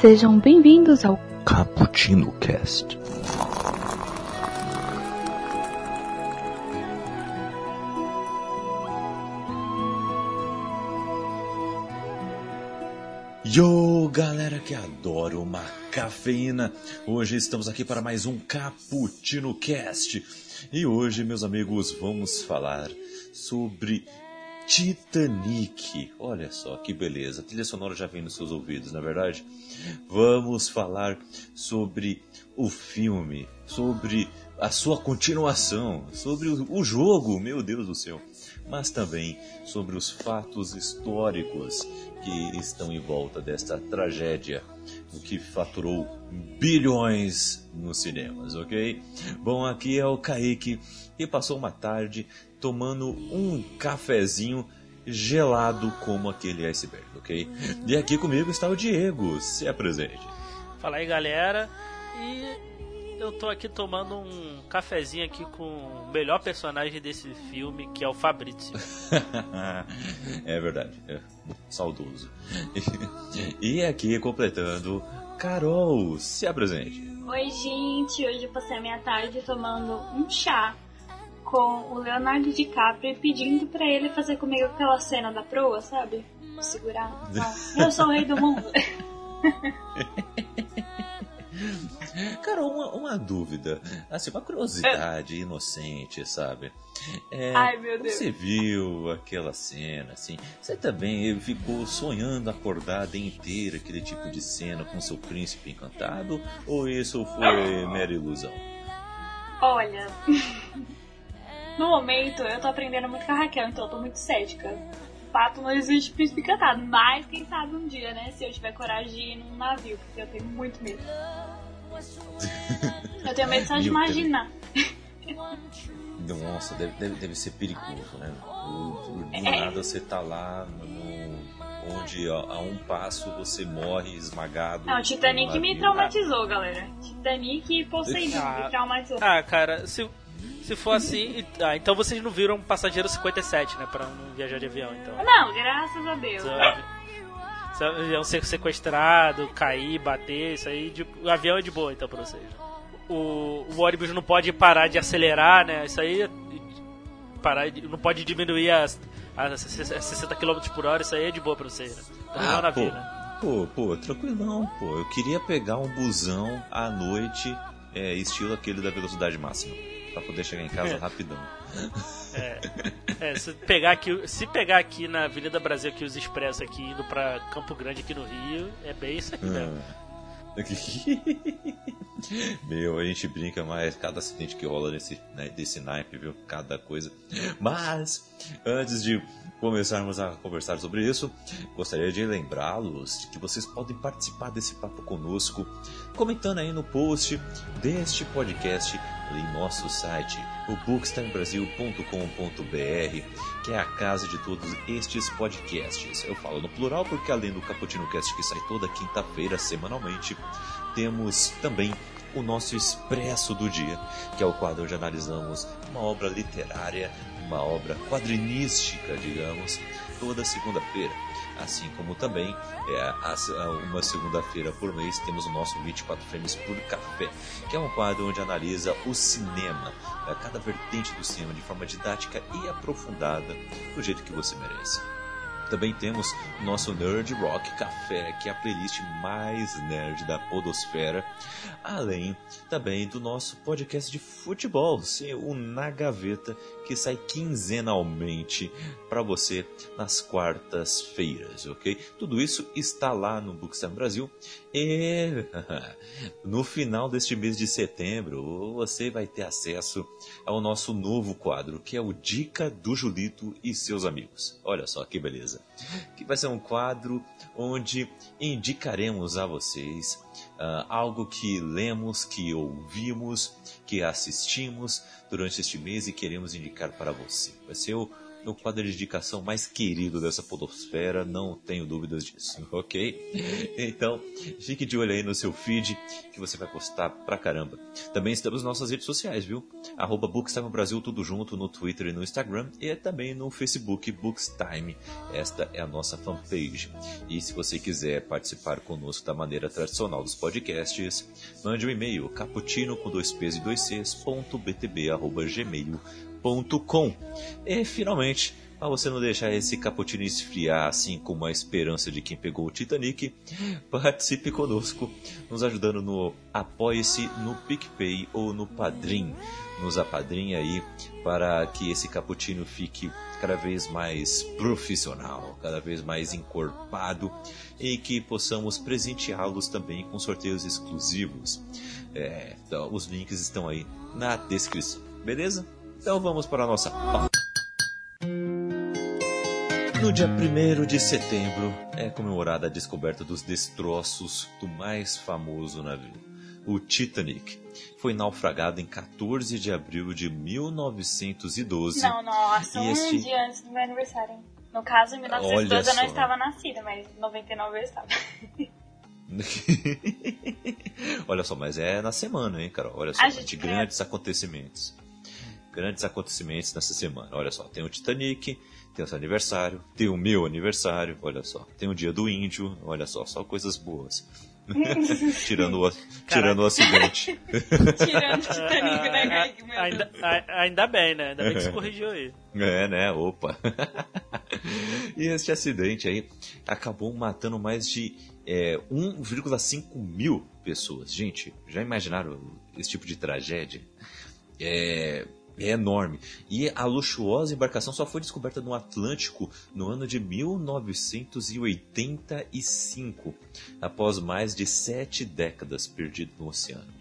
Sejam bem-vindos ao Cappuccino Cast. Yo, galera que adora uma cafeína. Hoje estamos aqui para mais um Cappuccino Cast. E hoje, meus amigos, vamos falar sobre Titanic. Olha só que beleza. A trilha sonora já vem nos seus ouvidos, na é verdade? Vamos falar sobre o filme, sobre a sua continuação, sobre o jogo, meu Deus do céu, mas também sobre os fatos históricos que estão em volta desta tragédia, o que faturou bilhões nos cinemas, ok? Bom, aqui é o Kaique e passou uma tarde tomando um cafezinho gelado como aquele iceberg, ok? E aqui comigo está o Diego, se apresente. Fala aí galera, e eu tô aqui tomando um cafezinho aqui com o melhor personagem desse filme, que é o Fabrício. é verdade, é saudoso. e aqui completando, Carol, se apresente. Oi gente, hoje eu passei a minha tarde tomando um chá com o Leonardo DiCaprio pedindo para ele fazer comigo aquela cena da proa, sabe? Segurar. eu sou o rei do mundo. Cara, uma, uma dúvida, assim, uma curiosidade inocente, sabe? É, Ai, meu Deus. Você viu aquela cena, assim, você também ficou sonhando acordada inteira aquele tipo de cena com seu príncipe encantado? Ou isso foi mera ilusão? Olha, no momento eu tô aprendendo muito com a Raquel, então eu tô muito cética. Fato, não existe príncipe encantado, mas quem sabe um dia, né, se eu tiver coragem de ir num navio, porque eu tenho muito medo. Eu tenho medo só de imaginar. Nossa, deve, deve, deve ser perigoso, né? Do, do é. nada você tá lá no, onde ó, a um passo você morre esmagado. Não, Titanic me traumatizou, galera. Titanic e Poseidon ah, me traumatizou. Ah, cara, se, se for assim. Ah, então vocês não viram Passageiro 57, né? Pra não viajar de avião, então. Não, graças a Deus. Iam ser sequestrado, cair, bater, isso aí. De, o avião é de boa, então, pra vocês. O, o ônibus não pode parar de acelerar, né? Isso aí. Parar, não pode diminuir a, a 60 km por hora, isso aí é de boa pra vocês, né? Então, ah, pô, né? pô, pô, tranquilão, pô. Eu queria pegar um busão à noite, é, estilo aquele da velocidade máxima, pra poder chegar em casa rapidão. É, é, se pegar aqui, se pegar aqui na Avenida Brasil aqui os expressos aqui indo para Campo Grande aqui no Rio, é bem isso aqui mesmo. Meu, a gente brinca mais cada acidente que rola nesse, né, desse naipe, viu? Cada coisa. Mas, antes de começarmos a conversar sobre isso, gostaria de lembrá-los que vocês podem participar desse papo conosco, comentando aí no post deste podcast em nosso site, o bookstimebrasil.com.br, que é a casa de todos estes podcasts. Eu falo no plural porque além do Caputino Cast que sai toda quinta-feira semanalmente, temos também o nosso Expresso do Dia, que é o quadro onde analisamos uma obra literária, uma obra quadrinística, digamos, toda segunda-feira. Assim como também é, uma segunda-feira por mês temos o nosso 24 Frames por Café, que é um quadro onde analisa o cinema, é, cada vertente do cinema de forma didática e aprofundada, do jeito que você merece. Também temos nosso Nerd Rock Café, que é a playlist mais nerd da podosfera, além também do nosso podcast de futebol, o Na Gaveta, que sai quinzenalmente para você nas quartas-feiras, ok? Tudo isso está lá no Bookstime Brasil e no final deste mês de setembro você vai ter acesso ao nosso novo quadro, que é o Dica do Julito e seus amigos. Olha só que beleza! Que vai ser um quadro onde indicaremos a vocês uh, algo que lemos, que ouvimos, que assistimos durante este mês e queremos indicar para você. Vai ser o, o quadro de indicação mais querido dessa podosfera, não tenho dúvidas disso, ok? Então, fique de olho aí no seu feed, que você vai gostar pra caramba. Também estamos nas nossas redes sociais, viu? Arroba Bookstime Brasil, tudo junto no Twitter e no Instagram, e também no Facebook Bookstime. Esta é a nossa fanpage. E se você quiser participar conosco da maneira tradicional dos podcasts, mande um e-mail caputino com dois p's e dois c's, ponto btb, arroba, gmail.com. E finalmente, para você não deixar esse cappuccino esfriar assim com a esperança de quem pegou o Titanic, participe conosco, nos ajudando no Apoie-se, no PicPay ou no Padrim. Nos apadrinha aí para que esse cappuccino fique cada vez mais profissional, cada vez mais encorpado e que possamos presenteá-los também com sorteios exclusivos. É, então, os links estão aí na descrição, beleza? Então vamos para a nossa. No dia 1 de setembro é comemorada a descoberta dos destroços do mais famoso navio, o Titanic. Foi naufragado em 14 de abril de 1912. Não, nossa, um este... dia antes do meu aniversário. No caso, em 1912 eu não estava nascida, mas em 99 eu estava. Olha só, mas é na semana, hein, Carol? Olha só, de grandes acontecimentos. Grandes acontecimentos nessa semana. Olha só, tem o Titanic, tem o seu aniversário, tem o meu aniversário, olha só. Tem o dia do índio, olha só, só coisas boas. tirando, o, tirando o acidente. tirando o Titanic, né, ainda, ainda bem, né? Ainda bem que você corrigiu aí. É, né? Opa. e este acidente aí acabou matando mais de é, 1,5 mil pessoas. Gente, já imaginaram esse tipo de tragédia? É, é enorme. E a luxuosa embarcação só foi descoberta no Atlântico no ano de 1985, após mais de sete décadas perdido no oceano.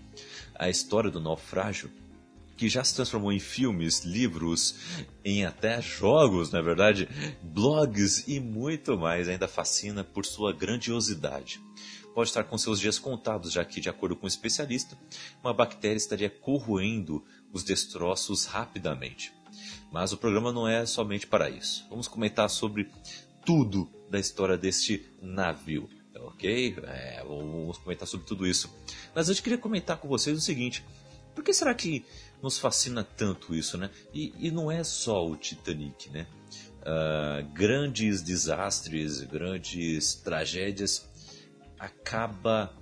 A história do naufrágio que já se transformou em filmes, livros, em até jogos, na é verdade, blogs e muito mais, ainda fascina por sua grandiosidade. Pode estar com seus dias contados, já que, de acordo com um especialista, uma bactéria estaria corroendo os destroços rapidamente. Mas o programa não é somente para isso. Vamos comentar sobre tudo da história deste navio, ok? É, vamos comentar sobre tudo isso. Mas eu queria comentar com vocês o seguinte: por que será que nos fascina tanto isso, né? E, e não é só o Titanic, né? Uh, grandes desastres, grandes tragédias acaba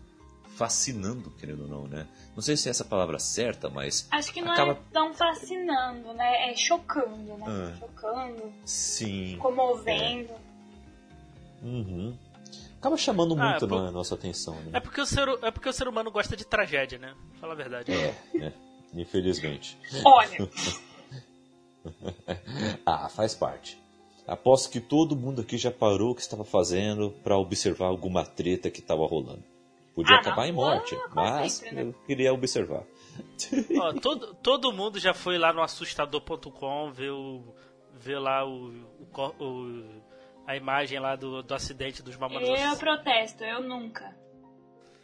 fascinando, querendo ou não, né? Não sei se é essa palavra certa, mas. Acho que não acaba... é tão fascinando, né? É chocando, né? Ah, chocando. Sim. Comovendo. É. Uhum. Acaba chamando ah, muito é por... a nossa atenção, né? É porque, o ser, é porque o ser humano gosta de tragédia, né? Fala a verdade. É, é. Infelizmente. Olha. ah, faz parte. Aposto que todo mundo aqui já parou o que estava fazendo para observar alguma treta que estava rolando. Podia ah, acabar não. em morte, ah, mas sempre, né? eu queria observar. Ó, todo, todo mundo já foi lá no assustador.com ver, o, ver lá o, o, o, a imagem lá do, do acidente dos mamonas. Eu protesto, eu nunca.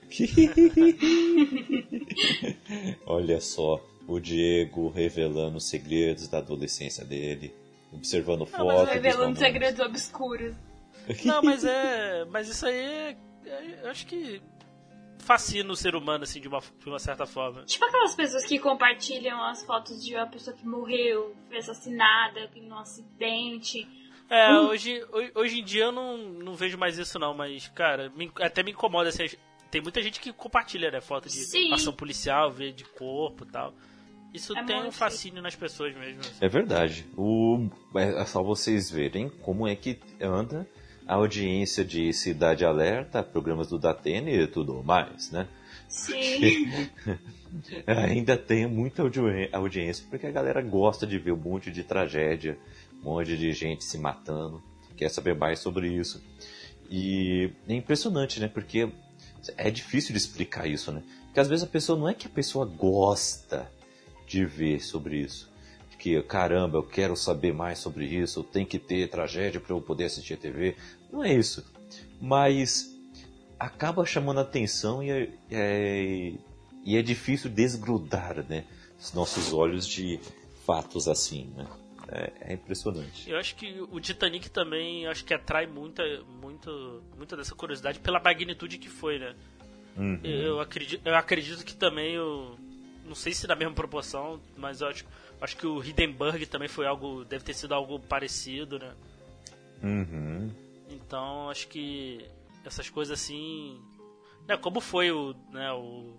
Olha só, o Diego revelando segredos da adolescência dele, observando fotos. Revelando segredos obscuros. Não, mas é. Mas isso aí é, é, eu acho que fascina o ser humano, assim, de uma, de uma certa forma. Tipo aquelas pessoas que compartilham as fotos de uma pessoa que morreu, foi assassinada, num acidente. É, hum. hoje, hoje em dia eu não, não vejo mais isso não, mas, cara, me, até me incomoda assim, tem muita gente que compartilha, né, foto de Sim. ação policial, ver de corpo e tal. Isso é tem um fascínio nas pessoas mesmo. Assim. É verdade. O, é só vocês verem como é que anda a audiência de Cidade Alerta, programas do Datene e tudo mais, né? Sim. ainda tem muita audi audiência, porque a galera gosta de ver um monte de tragédia, um monte de gente se matando, quer saber mais sobre isso. E é impressionante, né? Porque é difícil de explicar isso, né? Porque às vezes a pessoa não é que a pessoa gosta de ver sobre isso que caramba, eu quero saber mais sobre isso, tem que ter tragédia para eu poder assistir a TV. Não é isso. Mas acaba chamando a atenção e é, é, e é difícil desgrudar né, os nossos olhos de fatos assim. Né? é, é, impressionante. Eu acho que o Titanic também acho que atrai muita, muito, muita dessa curiosidade pela magnitude que foi, né? Uhum. Eu, acredito, eu acredito que também o. Não sei se na mesma proporção, mas eu acho, acho que o Hindenburg também foi algo. Deve ter sido algo parecido, né? Uhum. Então acho que essas coisas assim. Né, como foi o, né, o,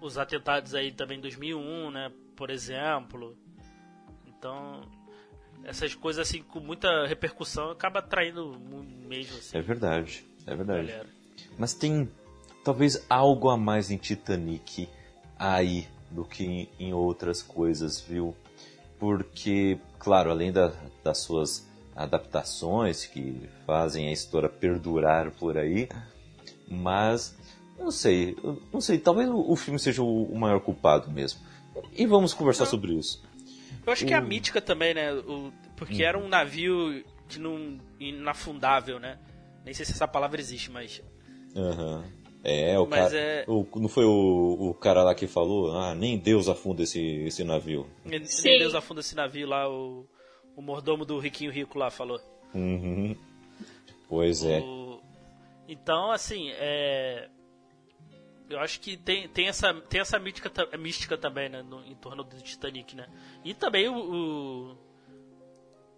os atentados aí também em 2001, né? Por exemplo. Então essas coisas assim com muita repercussão acaba atraindo mesmo assim. É verdade, é verdade. Galera. Mas tem talvez algo a mais em Titanic aí do que em outras coisas, viu? Porque, claro, além da, das suas adaptações que fazem a história perdurar por aí, mas não sei, não sei, talvez o filme seja o maior culpado mesmo. E vamos conversar sobre isso. Eu acho o... que é a mítica também, né? O, porque hum. era um navio que não inafundável, né? Nem sei se essa palavra existe, mas Uhum. É, o Mas cara. É... O, não foi o, o cara lá que falou? Ah, nem Deus afunda esse, esse navio. Nem, nem Deus afunda esse navio lá, o, o mordomo do Riquinho Rico lá falou. Uhum. Pois é. O... Então, assim, é. Eu acho que tem, tem, essa, tem essa mística, mística também, né? No, em torno do Titanic, né? E também o, o.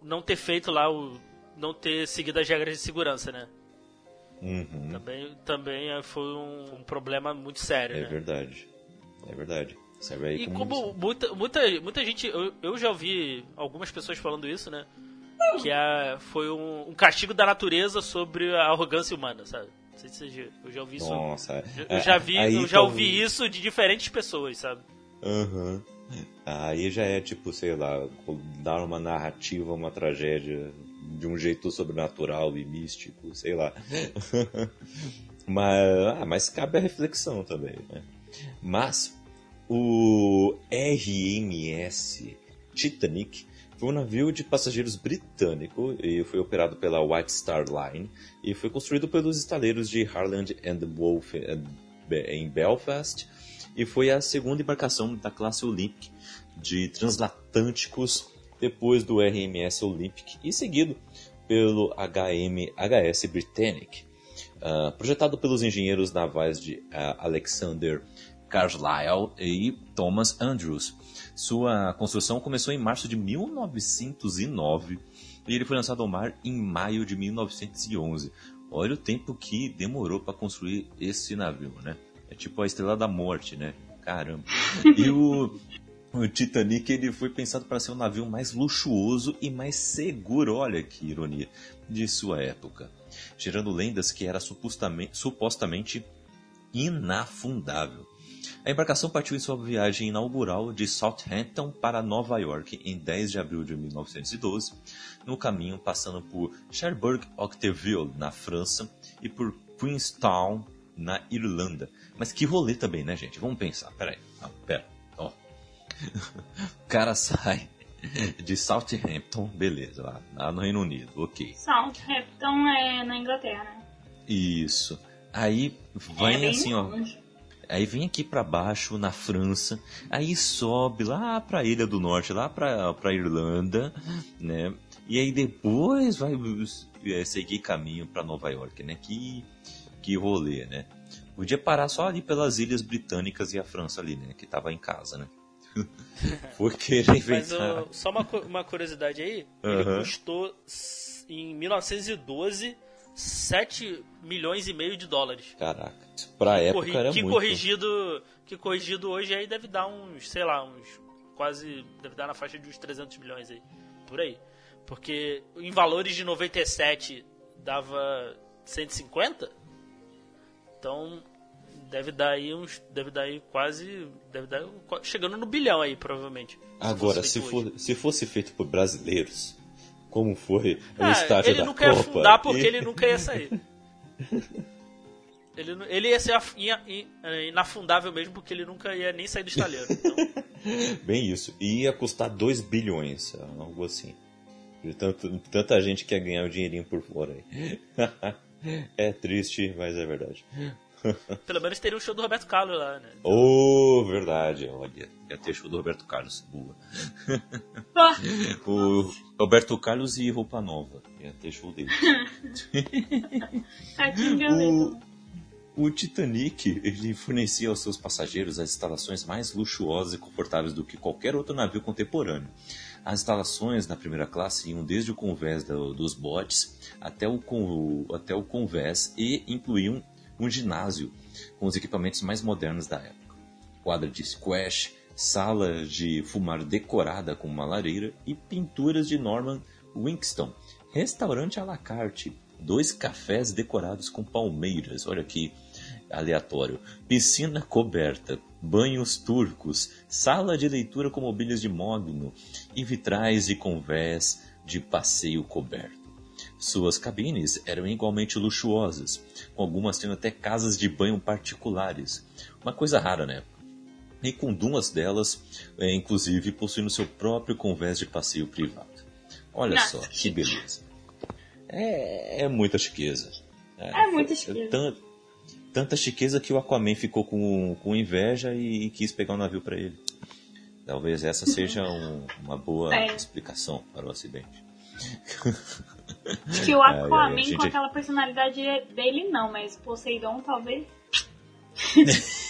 Não ter feito lá o. Não ter seguido as regras de segurança, né? Uhum. Também, também é, foi um, um problema muito sério. É né? verdade. É verdade. Serve aí e como, como muita, muita, muita gente. Eu, eu já ouvi algumas pessoas falando isso, né? Que a, foi um, um, castigo da natureza sobre a arrogância humana, sabe? Não sei se você, eu já ouvi isso. Nossa, eu, já vi, eu já ouvi isso de diferentes pessoas, sabe? Aham. Uhum. Aí já é tipo, sei lá, dar uma narrativa, uma tragédia de um jeito sobrenatural e místico, sei lá. mas, ah, mas cabe a reflexão também, né? Mas o RMS Titanic foi um navio de passageiros britânico e foi operado pela White Star Line e foi construído pelos estaleiros de Harland and Wolff em Belfast e foi a segunda embarcação da classe Olympic de transatlânticos depois do RMS Olympic e seguido pelo HMHS Britannic, uh, projetado pelos engenheiros navais de uh, Alexander Carlyle e Thomas Andrews. Sua construção começou em março de 1909 e ele foi lançado ao mar em maio de 1911. Olha o tempo que demorou para construir esse navio, né? É tipo a Estrela da Morte, né? Caramba. E o, o Titanic ele foi pensado para ser um navio mais luxuoso e mais seguro, olha que ironia, de sua época, gerando lendas que era supostamente, supostamente inafundável. A embarcação partiu em sua viagem inaugural de Southampton para Nova York em 10 de abril de 1912, no caminho passando por Cherbourg-Octeville, na França, e por Queenstown, na Irlanda. Mas que rolê também, né, gente? Vamos pensar. Peraí. Não, pera. o cara sai de Southampton, beleza, lá, lá no Reino Unido, ok. Southampton é na Inglaterra, né? Isso. Aí vem é assim, longe. ó. Aí vem aqui para baixo, na França, aí sobe lá pra Ilha do Norte, lá pra, pra Irlanda, né? E aí depois vai é, seguir caminho para Nova York, né? Que, que rolê, né? Podia parar só ali pelas ilhas britânicas e a França ali, né? Que tava em casa, né? Por querer inventar. Mas só uma, uma curiosidade aí, uhum. ele custou em 1912 7 milhões e meio de dólares. Caraca, pra época corri, era que muito. Corrigido, que corrigido hoje aí deve dar uns, sei lá, uns quase, deve dar na faixa de uns 300 milhões aí, por aí. Porque em valores de 97 dava 150, então deve dar aí uns. Deve dar aí quase. Deve dar chegando no bilhão aí, provavelmente. Agora, se, for, se fosse feito por brasileiros, como foi ah, o estágio ele da nunca Copa? ia fundar porque ele nunca ia sair. ele, ele ia ser inafundável mesmo porque ele nunca ia nem sair do estaleiro. Então. Bem isso. E ia custar 2 bilhões, algo assim. De tanto, tanta gente quer ganhar o dinheirinho por fora aí. é triste, mas é verdade. Pelo menos teria um show do Roberto Carlos lá, né? Oh, verdade. Olha, ia ter show do Roberto Carlos. Boa. o Roberto Carlos e Roupa Nova. Ia ter show dele. o, o Titanic, ele fornecia aos seus passageiros as instalações mais luxuosas e confortáveis do que qualquer outro navio contemporâneo. As instalações na primeira classe iam desde o convés do, dos botes até o, até o convés e incluíam um ginásio com os equipamentos mais modernos da época. Quadra de squash, sala de fumar decorada com uma lareira e pinturas de Norman Winkston, restaurante à la carte, dois cafés decorados com palmeiras, olha que aleatório, piscina coberta, banhos turcos, sala de leitura com mobílias de mogno e vitrais e convés de passeio coberto. Suas cabines eram igualmente luxuosas, com algumas tendo até casas de banho particulares, uma coisa rara na época. E com duas delas, é, inclusive, possuindo seu próprio convés de passeio privado. Olha Nossa. só, que beleza. É, é muita chiqueza. É, é muita chiqueza. Tanto, tanta chiqueza que o Aquaman ficou com, com inveja e, e quis pegar um navio para ele. Talvez essa seja um, uma boa é. explicação para o acidente. Que o Aquaman, ai, ai, gente... com aquela personalidade dele, não, mas Poseidon talvez.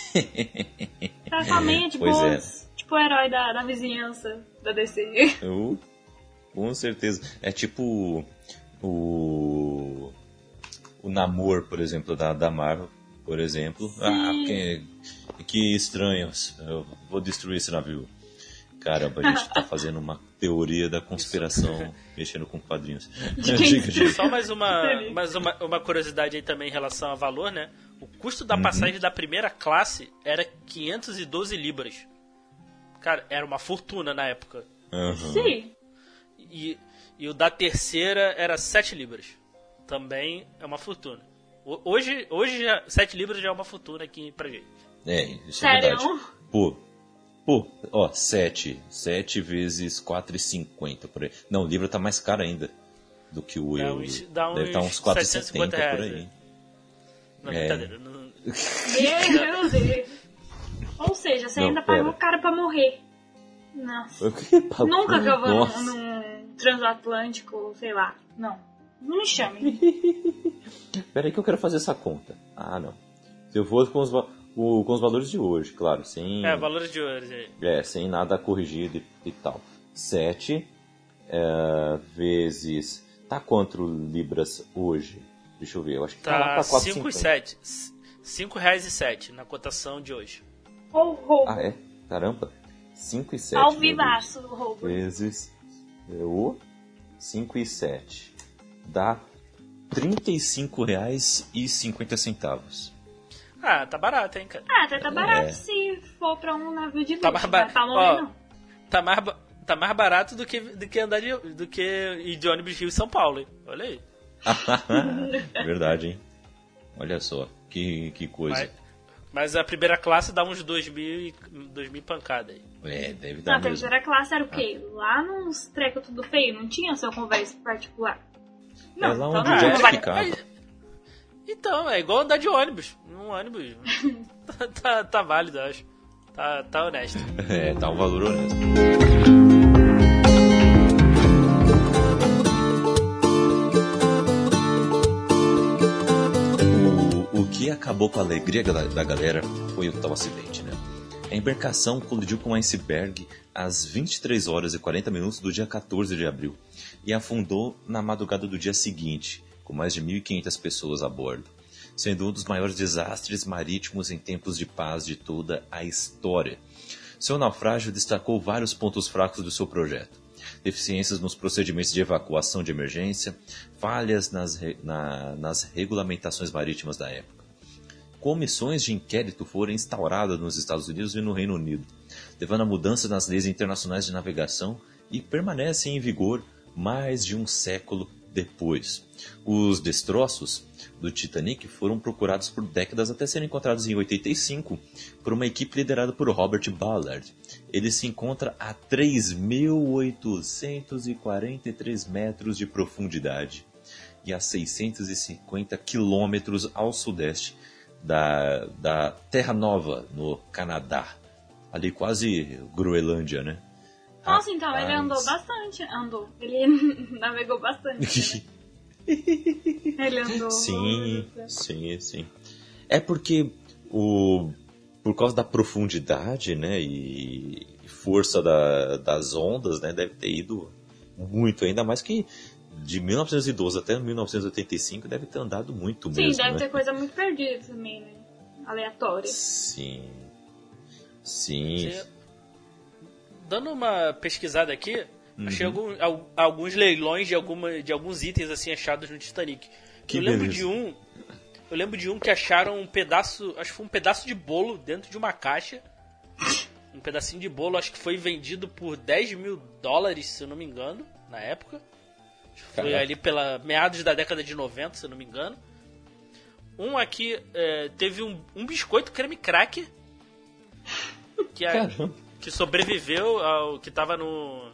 Aquaman é tipo, é. tipo o herói da, da vizinhança da DC. Uh, com certeza. É tipo o. O Namor, por exemplo, da, da Marvel por exemplo. Ah, que, que estranho, eu vou destruir esse navio. Caramba, a gente tá fazendo uma teoria da conspiração mexendo com quadrinhos. diga, diga. Só mais uma, mais uma, uma curiosidade aí também em relação a valor, né? O custo da uhum. passagem uhum. da primeira classe era 512 libras. Cara, era uma fortuna na época. Uhum. Sim. E, e o da terceira era 7 libras. Também é uma fortuna. Hoje, hoje já, 7 libras já é uma fortuna aqui pra gente. É, isso é Sério? é verdade. Pô, pô, ó, 7. 7 vezes 4,50 por aí. Não, o livro tá mais caro ainda do que o. Dá uns, Deve estar tá uns 4,70 por aí. Né? Não, é. brincadeira. Não... Meu Deus. Ou seja, você não, ainda pagou caro pra morrer. Nossa. Nunca que eu vou Nossa. num transatlântico, sei lá. Não. Não me chame. Peraí que eu quero fazer essa conta. Ah, não. Se eu fosse com os, o, com os valores de hoje, claro, sem... É, valores de hoje. É, sem nada corrigido e, e tal. 7 é, vezes... Tá quanto libras hoje? Deixa eu ver, eu acho que tá, tá 5 e 7. 5 reais e 7 na cotação de hoje. Ou roubo. Ah, é? Caramba. 5 e 7. Ao vivaço do roubo. Vezes o 5 e 7 dá R$ 35,50. Ah, tá barato, hein, cara? Ah, até tá barato é. se for pra um navio de tá luxo. Tá mais, ba... Ó, tá mais, tá mais barato do que, do que andar de, do que ir de ônibus Rio e São Paulo, hein? Olha aí. Verdade, hein? Olha só, que, que coisa. Mas, mas a primeira classe dá uns 2 mil, dois mil pancada aí. É, deve dar. Não, a primeira classe era o quê? Ah. Lá nos trecos tudo feio, não tinha seu conversa particular. Não, é lá onde então, o Jack ficava. Então, é igual andar de ônibus. Um ônibus. tá, tá, tá, válido, acho. Tá, tá honesto. É, tá um valor honesto. O, o que acabou com a alegria da galera foi o tal acidente, né? A embarcação colidiu com um iceberg às 23 horas e 40 minutos do dia 14 de abril e afundou na madrugada do dia seguinte, com mais de 1.500 pessoas a bordo, sendo um dos maiores desastres marítimos em tempos de paz de toda a história. Seu naufrágio destacou vários pontos fracos do seu projeto. Deficiências nos procedimentos de evacuação de emergência, falhas nas, na, nas regulamentações marítimas da época comissões de inquérito foram instauradas nos Estados Unidos e no Reino Unido, levando a mudança nas leis internacionais de navegação e permanecem em vigor mais de um século depois. Os destroços do Titanic foram procurados por décadas até serem encontrados em 85 por uma equipe liderada por Robert Ballard. Ele se encontra a 3.843 metros de profundidade e a 650 quilômetros ao sudeste da, da Terra Nova, no Canadá. Ali quase Groenlândia, né? Nossa, então ele andou bastante. Andou. Ele navegou bastante. Né? ele andou. Sim, sim, sim. É porque o por causa da profundidade, né, e força da, das ondas, né, deve ter ido muito, ainda mais que de 1912 até 1985 deve ter andado muito Sim, mesmo. Sim, deve né? ter coisa muito perdida também, né? Aleatória. Sim. Sim. Dando uma pesquisada aqui, achei algum- al- alguns leilões de, alguma, de alguns itens assim achados no Titanic. Que eu lembro beleza. de um. Eu lembro de um que acharam um pedaço. Acho que foi um pedaço de bolo dentro de uma caixa. Um pedacinho de bolo, acho que foi vendido por 10 mil dólares, se eu não me engano, na época. Foi ali pela meados da década de 90, se eu não me engano. Um aqui é, teve um, um biscoito creme cracker. Que, a- Caramba. que sobreviveu ao que tava no.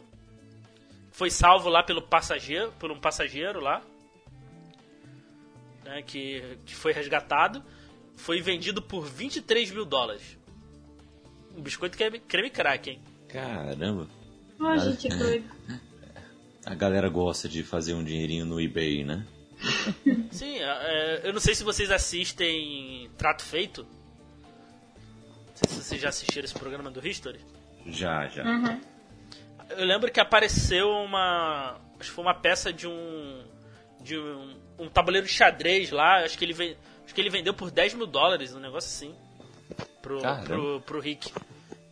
Foi salvo lá pelo passageiro, por um passageiro lá. Né, que, que foi resgatado. Foi vendido por 23 mil dólares. Um biscoito creme, creme crack, hein? Caramba. Ó, gente, que doido. A galera gosta de fazer um dinheirinho no eBay, né? Sim, é, eu não sei se vocês assistem Trato Feito. Não sei se vocês já assistiram esse programa do History. Já, já. Uhum. Eu lembro que apareceu uma. Acho que foi uma peça de um. De um, um tabuleiro de xadrez lá. Acho que ele, acho que ele vendeu por 10 mil dólares, um negócio assim. Pro, Caramba. pro, pro Rick.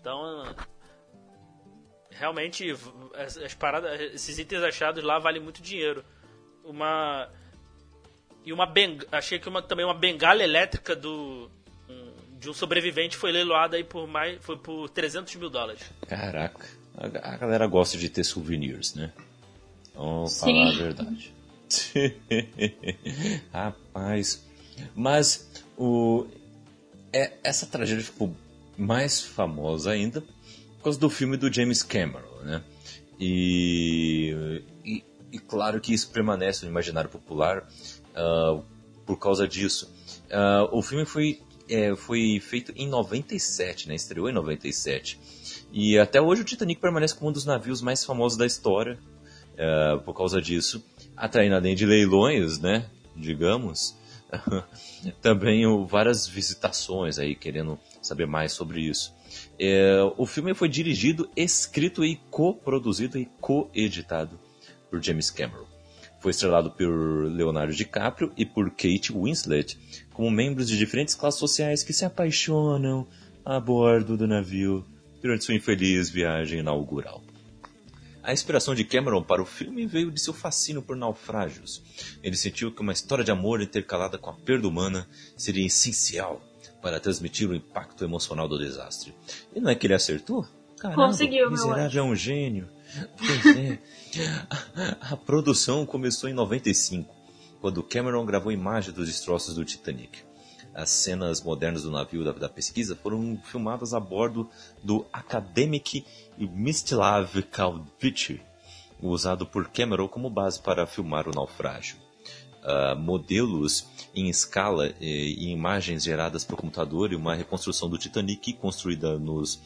Então. Realmente, as, as paradas, esses itens achados lá valem muito dinheiro. Uma. E uma beng achei que uma, também uma bengala elétrica do. de um sobrevivente foi leiloada aí por mais. Foi por 300 mil dólares. Caraca. A, galera gosta de ter souvenirs, né? Vamos Sim. falar a verdade. Rapaz. Mas o, é, essa tragédia ficou mais famosa ainda por causa do filme do James Cameron, né? E, e, e claro que isso permanece no imaginário popular ah, por causa disso. Ah, o filme foi, é, foi feito em 97, né? Estreou em 97. E até hoje o Titanic permanece como um dos navios mais famosos da história ah, por causa disso. Atraindo além de leilões, né? Digamos. Também várias visitações aí querendo saber mais sobre isso. É, o filme foi dirigido, escrito e coproduzido e coeditado por James Cameron. Foi estrelado por Leonardo DiCaprio e por Kate Winslet, como membros de diferentes classes sociais que se apaixonam a bordo do navio durante sua infeliz viagem inaugural. A inspiração de Cameron para o filme veio de seu fascínio por naufrágios. Ele sentiu que uma história de amor intercalada com a perda humana seria essencial para transmitir o impacto emocional do desastre. E não é que ele acertou? Caramba, Conseguiu, meu Miserável é um gênio. Pois é. A, a produção começou em 95, quando Cameron gravou imagens dos destroços do Titanic. As cenas modernas do navio da, da pesquisa foram filmadas a bordo do Academic Mistislav Kalvich, usado por Cameron como base para filmar o naufrágio. Ah, modelos em escala eh, e imagens geradas por computador e uma reconstrução do Titanic construída nos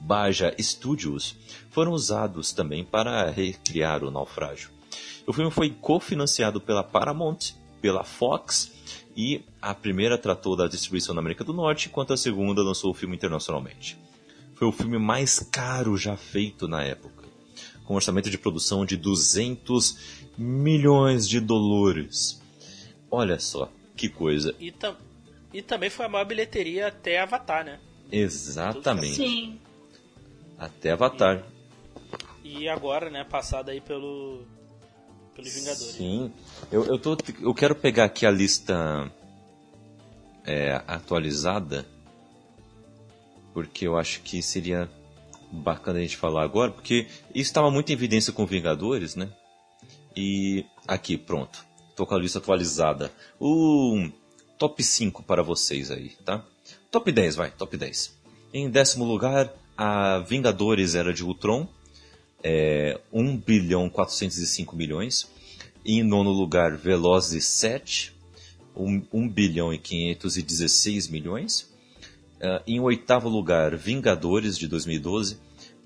Baja Studios foram usados também para recriar o naufrágio. O filme foi cofinanciado pela Paramount, pela Fox e a primeira tratou da distribuição na América do Norte, enquanto a segunda lançou o filme internacionalmente. Foi o filme mais caro já feito na época, com um orçamento de produção de 200 milhões de dólares. Olha só, que coisa. E, tam e também foi a maior bilheteria até Avatar, né? Exatamente. Sim. Até Avatar. E agora, né, passada aí pelo pelos Vingadores. Sim. Eu, eu, tô, eu quero pegar aqui a lista é, atualizada, porque eu acho que seria bacana a gente falar agora, porque isso estava muito em evidência com Vingadores, né? E aqui, pronto. Tô com a lista atualizada. O top 5 para vocês aí, tá? Top 10, vai, top 10. Em décimo lugar, a Vingadores Era de Ultron, é, 1 bilhão 405 milhões. Em nono lugar, Velozes 7, 1, 1 bilhão e 516 milhões. Uh, em oitavo lugar, Vingadores de 2012,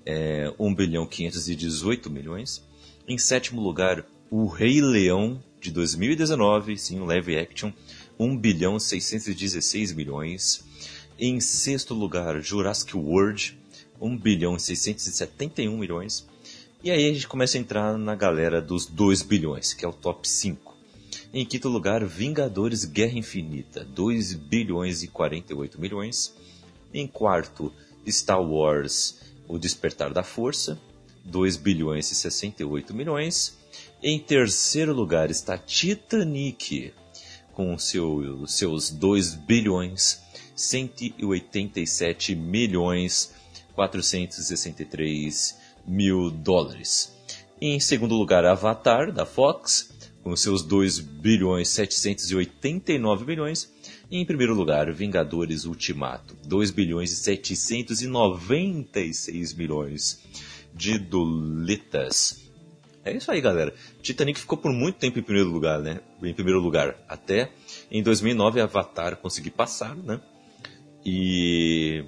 é, 1 bilhão 518 milhões. Em sétimo lugar, O Rei Leão de 2019, sim, live action, 1 bilhão 616 milhões. Em sexto lugar, Jurassic World, 1 bilhão 671 milhões. E aí a gente começa a entrar na galera dos 2 bilhões, que é o top 5. Em quinto lugar, Vingadores Guerra Infinita, 2 bilhões e 48 milhões. Em quarto, Star Wars O Despertar da Força, 2 bilhões e 68 milhões. Em terceiro lugar está Titanic, com seu, seus 2 bilhões 187 milhões 463 mil dólares. Em segundo lugar, Avatar, da Fox, com seus 2 bilhões 789 milhões. E em primeiro lugar, Vingadores Ultimato, 2 bilhões e 796 milhões de doletas. É isso aí, galera. Titanic ficou por muito tempo em primeiro lugar, né? Em primeiro lugar, até em 2009 Avatar consegui passar, né? E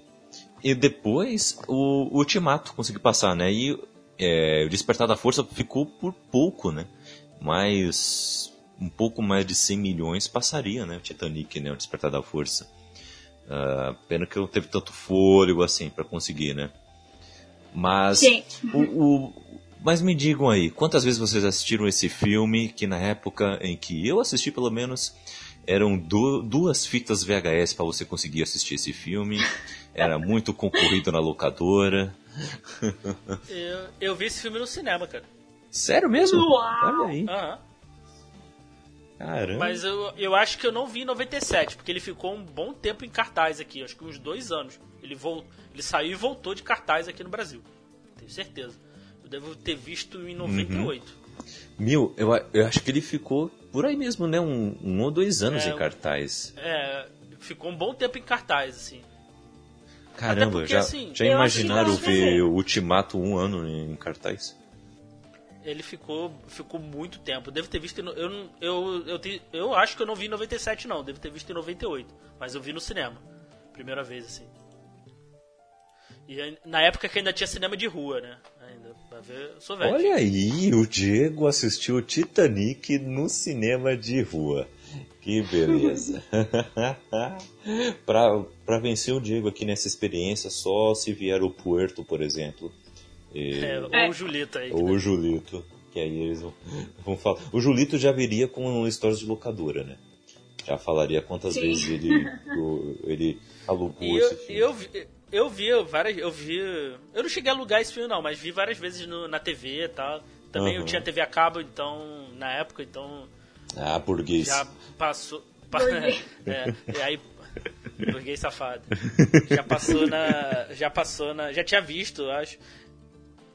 e depois o, o Ultimato conseguiu passar, né? E é, o Despertar da Força ficou por pouco, né? Mas um pouco mais de 100 milhões passaria, né? O Titanic, né? O Despertar da Força. Uh, pena que não teve tanto fôlego assim para conseguir, né? Mas o, o, mas me digam aí, quantas vezes vocês assistiram esse filme que na época em que eu assisti pelo menos eram du duas fitas VHS para você conseguir assistir esse filme. Era muito concorrido na locadora. Eu, eu vi esse filme no cinema, cara. Sério mesmo? Uau. Olha aí. Aham. Caramba. Mas eu, eu acho que eu não vi em 97, porque ele ficou um bom tempo em cartaz aqui, acho que uns dois anos. Ele, vol, ele saiu e voltou de cartaz aqui no Brasil. Tenho certeza. Eu devo ter visto em 98. Mil, eu, eu acho que ele ficou por aí mesmo, né? Um, um ou dois anos É, em cartaz. É, ficou um bom tempo em cartaz, assim. Caramba, porque, já, assim, já eu imaginaram ver o Ultimato um ano em cartaz? Ele ficou, ficou muito tempo. Devo ter visto. Eu, eu, eu, te- eu acho que eu não vi em 97, não. Devo ter visto em 98. Mas eu vi no cinema. Primeira vez, assim. E na época que ainda tinha cinema de rua, né? Eu sou velho. Olha aí, o Diego assistiu Titanic no cinema de rua. Que beleza. pra, pra vencer o Diego aqui nessa experiência, só se vier o Puerto, por exemplo. E- É, ou É. o Julito aí. Ou o Julito. Que aí eles vão, vão falar. O Julito já viria com histórias de locadora, né? Já falaria quantas Sim. vezes ele, ele alugou E esse eu, filme. eu, vi, eu vi várias. Eu vi. Eu não cheguei a alugar esse filme, não, mas vi várias vezes no- na TV e tal. Também eu Aham. tinha TV a cabo, então. Na época, então. Ah, burguês. Já passou. Burguês. é, e aí. Burguês safado. Já passou na. Já passou na. Já tinha visto, eu acho.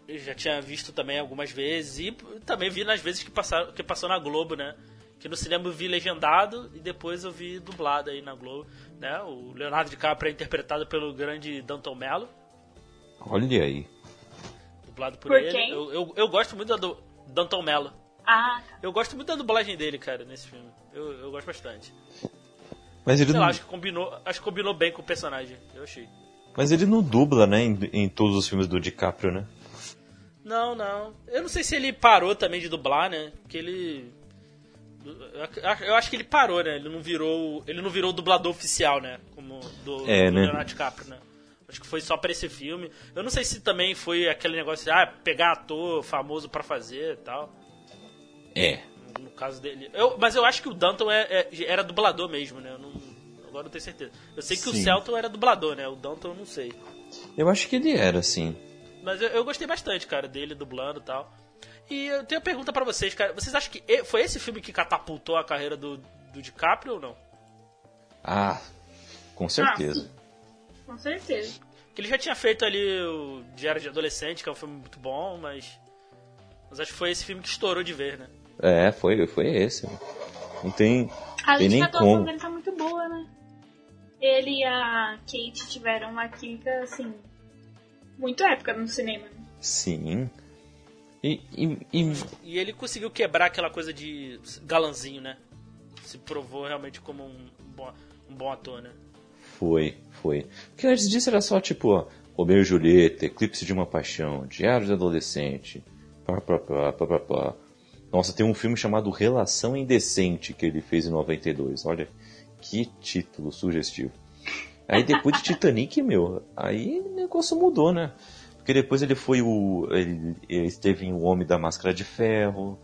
Eu já tinha visto também algumas vezes. E também vi nas vezes que, passaram, que passou na Globo, né? Que no cinema eu vi legendado e depois eu vi dublado aí na Globo. Né? O Leonardo DiCaprio é interpretado pelo grande Danton Mello, Olha aí. dublado por, Por ele. quem? Eu, eu, eu gosto muito do Danton Mello. Ah, tá. Eu gosto muito da dublagem dele, cara, nesse filme. Eu, eu gosto bastante. Mas ele, Sei lá, não, acho que combinou, acho que combinou bem com o personagem. Eu achei. mas ele não dubla, né? Em, em todos os filmes do DiCaprio, né? Não, não. Eu não sei se ele parou também de dublar, né? Porque ele. Eu- acho que ele parou, né? Ele não virou. Ele não virou o dublador oficial, né? Como do, É, do né? Leonardo DiCaprio, né? Acho que foi só pra esse filme. Eu não sei se também foi aquele negócio de ah, pegar ator famoso pra fazer e tal. É. No caso dele. Eu, mas eu acho que o Danton é- é- era dublador mesmo, né? Eu não, agora não tenho certeza. Eu sei que o Sim. Celton era dublador, né? O Danton eu não sei. Eu acho que ele era, sim. Mas eu, eu gostei bastante, cara, dele dublando e tal. E eu tenho uma pergunta pra vocês, cara. Vocês acham que foi esse filme que catapultou a carreira do, do DiCaprio ou não? Ah, com certeza. Com certeza. Que ele já tinha feito ali o Diário de Adolescente, que é um filme muito bom, mas. Mas acho que foi esse filme que estourou de vez, né? É, foi, foi esse. Não tem, A tem gente nem como. dele tá muito boa, né? Ele e a Kate tiveram uma química, assim, muito épica no cinema. né? Sim. E, e, e- E ele conseguiu quebrar aquela coisa de galanzinho, né? se provou realmente como um bom, um bom ator, né? Foi, foi. Porque antes disso era só tipo, ó, Romeu e Julieta, Eclipse de uma Paixão, Diário de Adolescente, pá, pá, pá, pá, pá, pá. Nossa, tem um filme chamado Relação Indecente que ele fez em 92. Olha, que título sugestivo. Aí depois de Titanic, meu, aí o negócio mudou, né? Porque depois ele foi o. Ele, ele esteve em O Homem da Máscara de Ferro.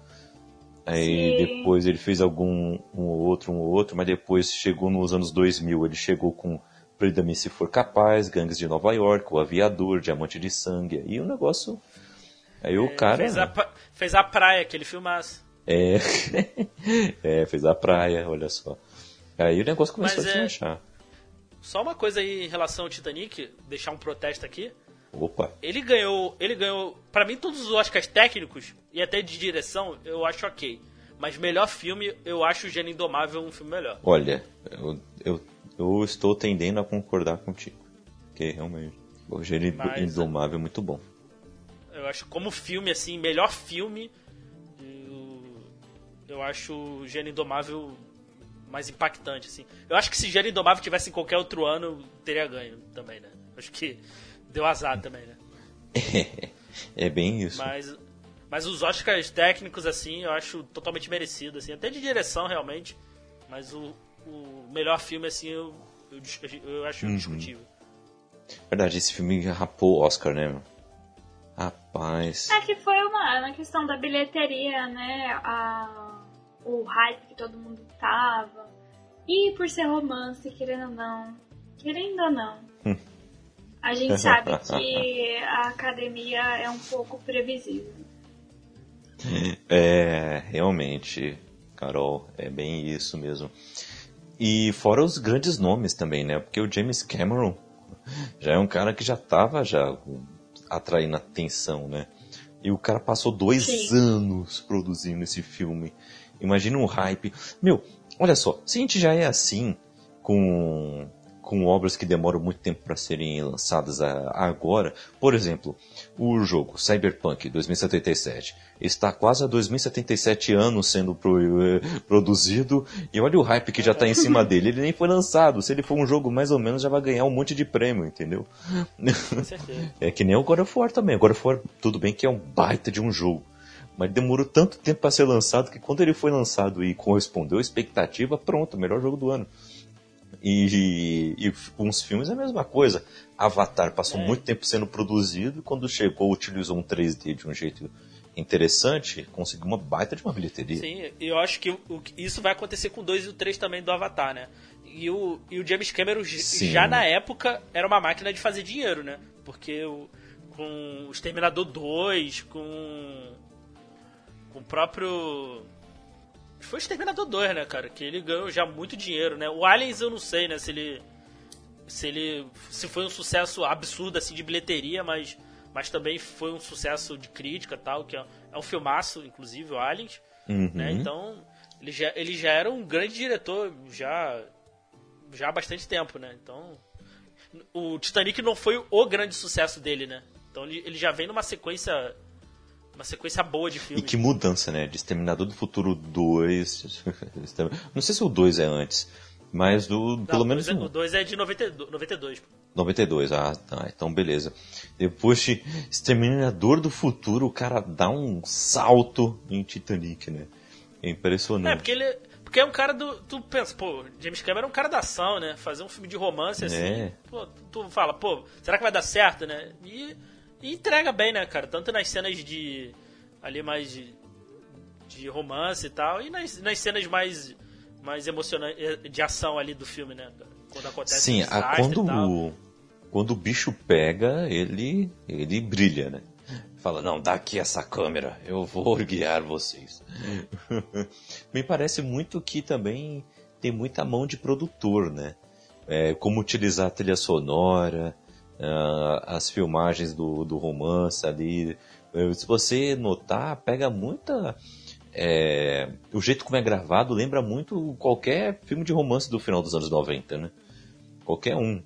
Aí Sim. depois ele fez algum um ou outro, um ou outro, mas depois chegou nos anos 2000, ele chegou com Prenda-me se for capaz, Gangues de Nova York, O Aviador, Diamante de Sangue. Aí o negócio. Aí o cara. Fez a, pa- fez a praia, aquele filmaço. É. é, fez a praia, olha só. Aí o negócio começou Mas a é- deslanchar. Só uma coisa aí em relação ao Titanic, deixar um protesto aqui. Opa. Ele ganhou, ele ganhou, para mim todos os Oscars técnicos e até de direção, eu acho OK. Mas melhor filme, eu acho o Gênio Indomável um filme melhor. Olha, eu, eu, eu estou tendendo a concordar contigo. Porque realmente. O Gênio Mas- Indomável é muito bom. Eu acho como filme assim, melhor filme, eu, eu acho o Gênio Indomável mais impactante assim. Eu acho que se Gênio Indomável tivesse em qualquer outro ano, teria ganho também, né? Acho que deu azar também, né? é bem isso. Mas, mas os Oscars técnicos, assim, eu acho totalmente merecido, assim, até de direção, realmente. Mas o, o melhor filme, assim, eu, eu, eu acho Uhum. discutível. Verdade, esse filme rapou o Oscar, né, meu? Rapaz. É que foi uma na questão da bilheteria, né? A, o hype que todo mundo tava. E por ser romance, querendo ou não. Querendo ou não. A gente sabe que a academia é um pouco previsível. É, realmente, Carol, é bem isso mesmo. E fora os grandes nomes também, né? Porque o James Cameron já é um cara que já tava já atraindo atenção, né? E o cara passou dois Sim. anos produzindo esse filme. Imagina um hype. Meu, olha só, se a gente já é assim com, com obras que demoram muito tempo para serem lançadas a- agora, por exemplo, o jogo Cyberpunk 2077 está quase há 2077 anos sendo pro- eh, produzido e olha o hype que já está em cima dele. Ele nem foi lançado. Se ele for um jogo mais ou menos, já vai ganhar um monte de prêmio, entendeu? É que nem o God of War também. O God of War, tudo bem que é um baita de um jogo. Mas demorou tanto tempo para ser lançado que quando ele foi lançado e correspondeu à expectativa, pronto, melhor jogo do ano. E, e, com os filmes é a mesma coisa. Avatar passou É. muito tempo sendo produzido e quando chegou utilizou um 3D de um jeito interessante, conseguiu uma baita de uma bilheteria. Sim, e eu acho que o- isso vai acontecer com o 2 e o 3 também do Avatar, né? E o, e o James Cameron Sim. já na época era uma máquina de fazer dinheiro, né? Porque o, com o Exterminador 2, com, com o próprio. Foi o Exterminador 2, né, cara? Que ele ganhou já muito dinheiro, né? O Aliens eu não sei, né? Se ele. Se ele. Se foi um sucesso absurdo assim de bilheteria, mas. Mas também foi um sucesso de crítica e tal, que é, é um filmaço, inclusive, o Aliens. Uhum. Né? Então, ele já, ele já era um grande diretor já, já há bastante tempo, né? Então, o Titanic não foi o grande sucesso dele, né? Então ele, ele já vem numa sequência uma sequência boa de E filmes. que mudança, né? De Exterminador do Futuro 2. Não sei se o 2 é antes, mas do. Não, pelo menos. dois é- O 2 é de 92, 92. pô. 92, ah, tá, então beleza. Depois de Exterminador do Futuro, o cara dá um salto em Titanic, né? É É, impressionante. porque ele porque é um cara do. Tu pensa, pô, James Cameron é um cara da ação, né? Fazer um filme de romance assim. É. Pô, tu fala, pô, será que vai dar certo, né? E, e entrega bem, né, cara? Tanto nas cenas de. ali mais de, de romance e tal, e nas, nas cenas mais. mais emocionantes de ação ali do filme, né? Quando acontece Sim, um a, quando, o, quando o bicho pega, ele, ele brilha, né? Fala, não, dá aqui essa câmera, eu vou guiar vocês. Me parece muito que também tem muita mão de produtor, né? É, como utilizar a trilha sonora, ah, as filmagens do, do romance ali. Se você notar, pega muita. é, o jeito como é gravado lembra muito qualquer filme de romance do final dos anos 90, né? Qualquer um.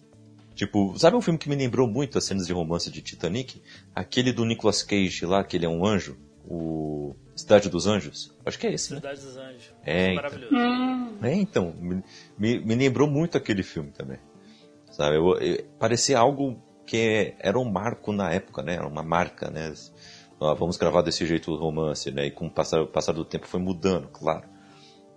Tipo, sabe um filme que me lembrou muito as cenas de romance de Titanic? Aquele do Nicolas Cage lá, que ele é um anjo, O Cidade dos Anjos? Acho que é esse, né? Cidade dos Anjos. É, então. Maravilhoso. Hum, É, então, me, me, me lembrou muito aquele filme também. Sabe, eu, eu- parecia algo que era um marco na época, né? Era uma marca, né? Vamos gravar desse jeito o romance, né? E com o passar, o passar do tempo foi mudando, claro.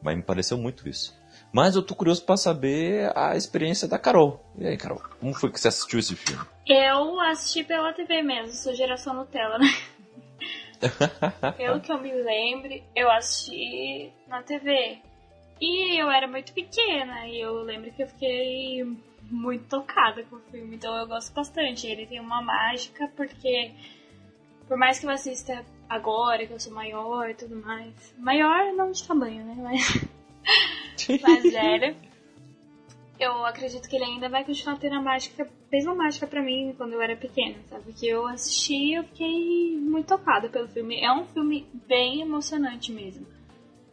Mas me pareceu muito isso. Mas eu tô curioso pra saber a experiência da Carol. E aí, Carol, como foi que você assistiu esse filme? eu assisti pela TV mesmo, sou geração Nutella, né? Pelo que eu me lembre, eu assisti na TV. E eu era muito pequena, e eu lembro que eu fiquei muito tocada com o filme, então eu gosto bastante. Ele tem uma mágica, porque por mais que eu assista agora, que eu sou maior e tudo mais. Maior não de tamanho, né? Mas mais velha. Eu acredito que ele ainda vai continuar tendo a mágica, mesma mágica pra mim quando eu era pequena, sabe? Porque eu assisti e eu fiquei muito tocada pelo filme. É um filme bem emocionante mesmo.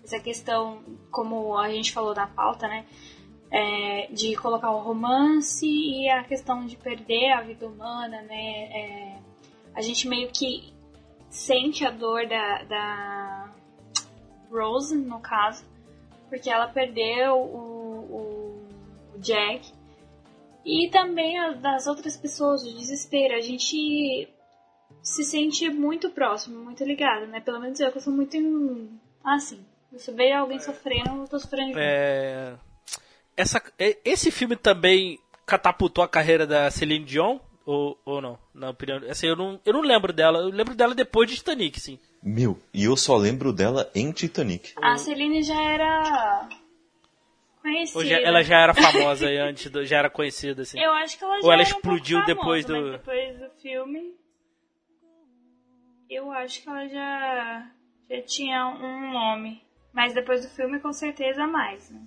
Essa questão, como a gente falou na pauta, né? É, de colocar o romance e a questão de perder a vida humana, né? É, a gente meio que sente a dor da, da Rose, no caso, porque ela perdeu o, o, o Jack. E também a, das outras pessoas, o desespero. A gente se sente muito próximo, muito ligado, né? Pelo menos eu, que eu sou muito. Assim, se eu ver alguém sofrendo, eu tô sofrendo junto. Essa, é- esse filme também catapultou a carreira da Celine Dion? Ou, ou não? Na opinião. Assim, eu, não, eu não lembro dela. Eu lembro dela depois de Titanic, sim. Meu, e eu só lembro dela em Titanic. A Celine já era conhecida. Ou já- ela já era famosa aí antes, do- já era conhecida, assim. Eu acho que ela já Ou ela era um explodiu famosa, depois mas do- depois do filme. Eu acho que ela já já tinha um nome, mas depois do filme com certeza mais, né?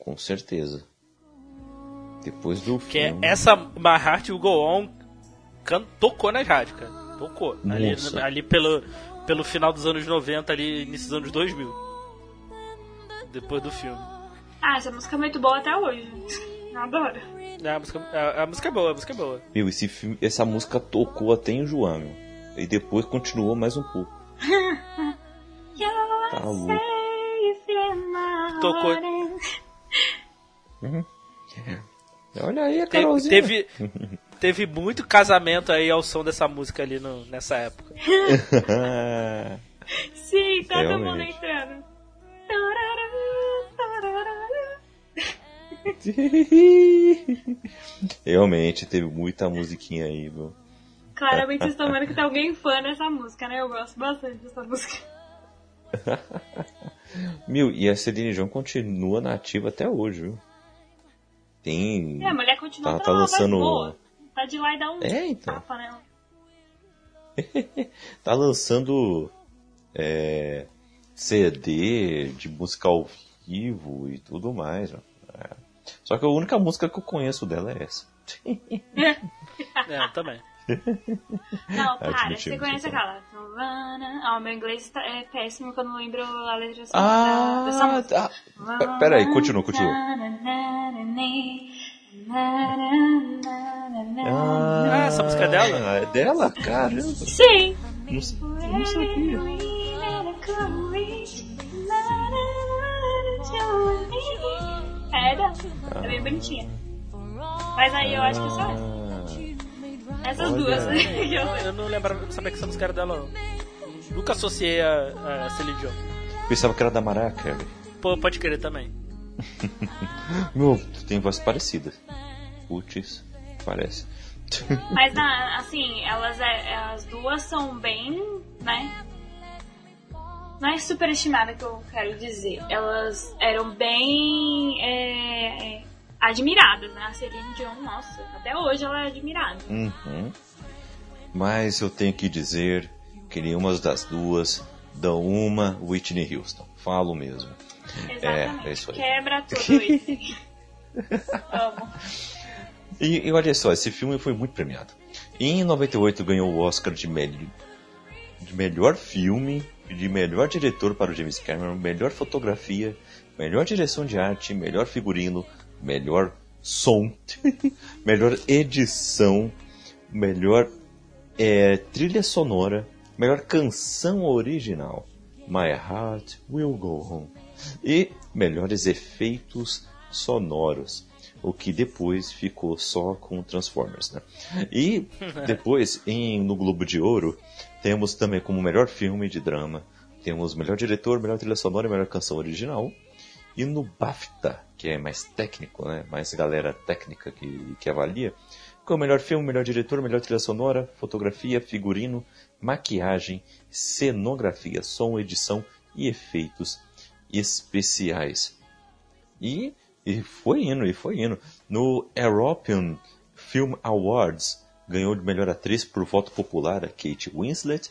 Com certeza. Depois do Que é filme. essa My Heart Will Go On can- tocou nas rádios, cara. Tocou. Ali, Nossa. ali pelo, pelo final dos anos 90, ali início dos anos 2000. Depois do filme. Ah, essa música é muito boa até hoje. Eu adoro. A música, a, a música é boa, a música é boa. Meu, esse filme, essa música tocou até em João, meu. E depois continuou mais um pouco. Tá louco. Tocou. Olha aí a Carolzinha. teve, teve muito casamento aí ao som dessa música ali no- nessa época. Sim, todo mundo entrando. Realmente, teve muita musiquinha aí, viu? Claramente vocês estão vendo que tem alguém fã dessa música, né? Eu gosto bastante dessa música. Meu, e a Celine Dion continua nativa até hoje, viu? Tem. É, a mulher continua Tá- tá lançando- boa. Tá de lá e dá um É, então. tapa nela. Tá lançando é, CD de música ao vivo e tudo mais. É. Só que a única música que eu conheço dela é essa. É, eu também. Não, para, admiti, você você conhece aquela? Ah, o meu inglês tá- é péssimo que eu não lembro a letra Ah, dessa música. aí, continua, continua. Ah, essa música é dela? É dela? Caramba. Sim. Não, não sabia. É dela. É bem bonitinha. Mas aí eu acho que só essa. Essas olha. duas. né, eu- Eu não lembrava, não sabia que essa música era dela, não. Nunca associei a, a Celine Dion. pensava que era da Mariah Carey. Pô, pode querer também. Meu, tu tem voz parecida. Putz, parece. Mas assim, elas é, as duas são bem, né? Não é superestimada que eu quero dizer. Elas eram bem é, é, admiradas, né? A Celine Dion, nossa, até hoje ela é admirada. Uhum. Mas eu tenho que dizer que nenhuma das duas dão uma Whitney Houston. Falo mesmo. Exatamente. é isso aí. Quebra tudo isso. Amo. E, e olha só, esse filme foi muito premiado. Em 98 ganhou o Oscar de, mel- de melhor filme, de melhor diretor para o James Cameron, melhor fotografia, melhor direção de arte, melhor figurino, melhor som, melhor edição, melhor é, trilha sonora, melhor canção original, My Heart Will Go Home. E melhores efeitos sonoros, o que depois ficou só com Transformers, né? E depois, em, no Globo de Ouro, temos também como melhor filme de drama, temos melhor diretor, melhor trilha sonora e melhor canção original. E no BAFTA, que é mais técnico, né? mais galera técnica que, que avalia, com o melhor filme, melhor diretor, melhor trilha sonora, fotografia, figurino, maquiagem, cenografia, som, edição e efeitos especiais. E, e foi indo, e foi indo. No European Film Awards, ganhou de melhor atriz por voto popular a Kate Winslet.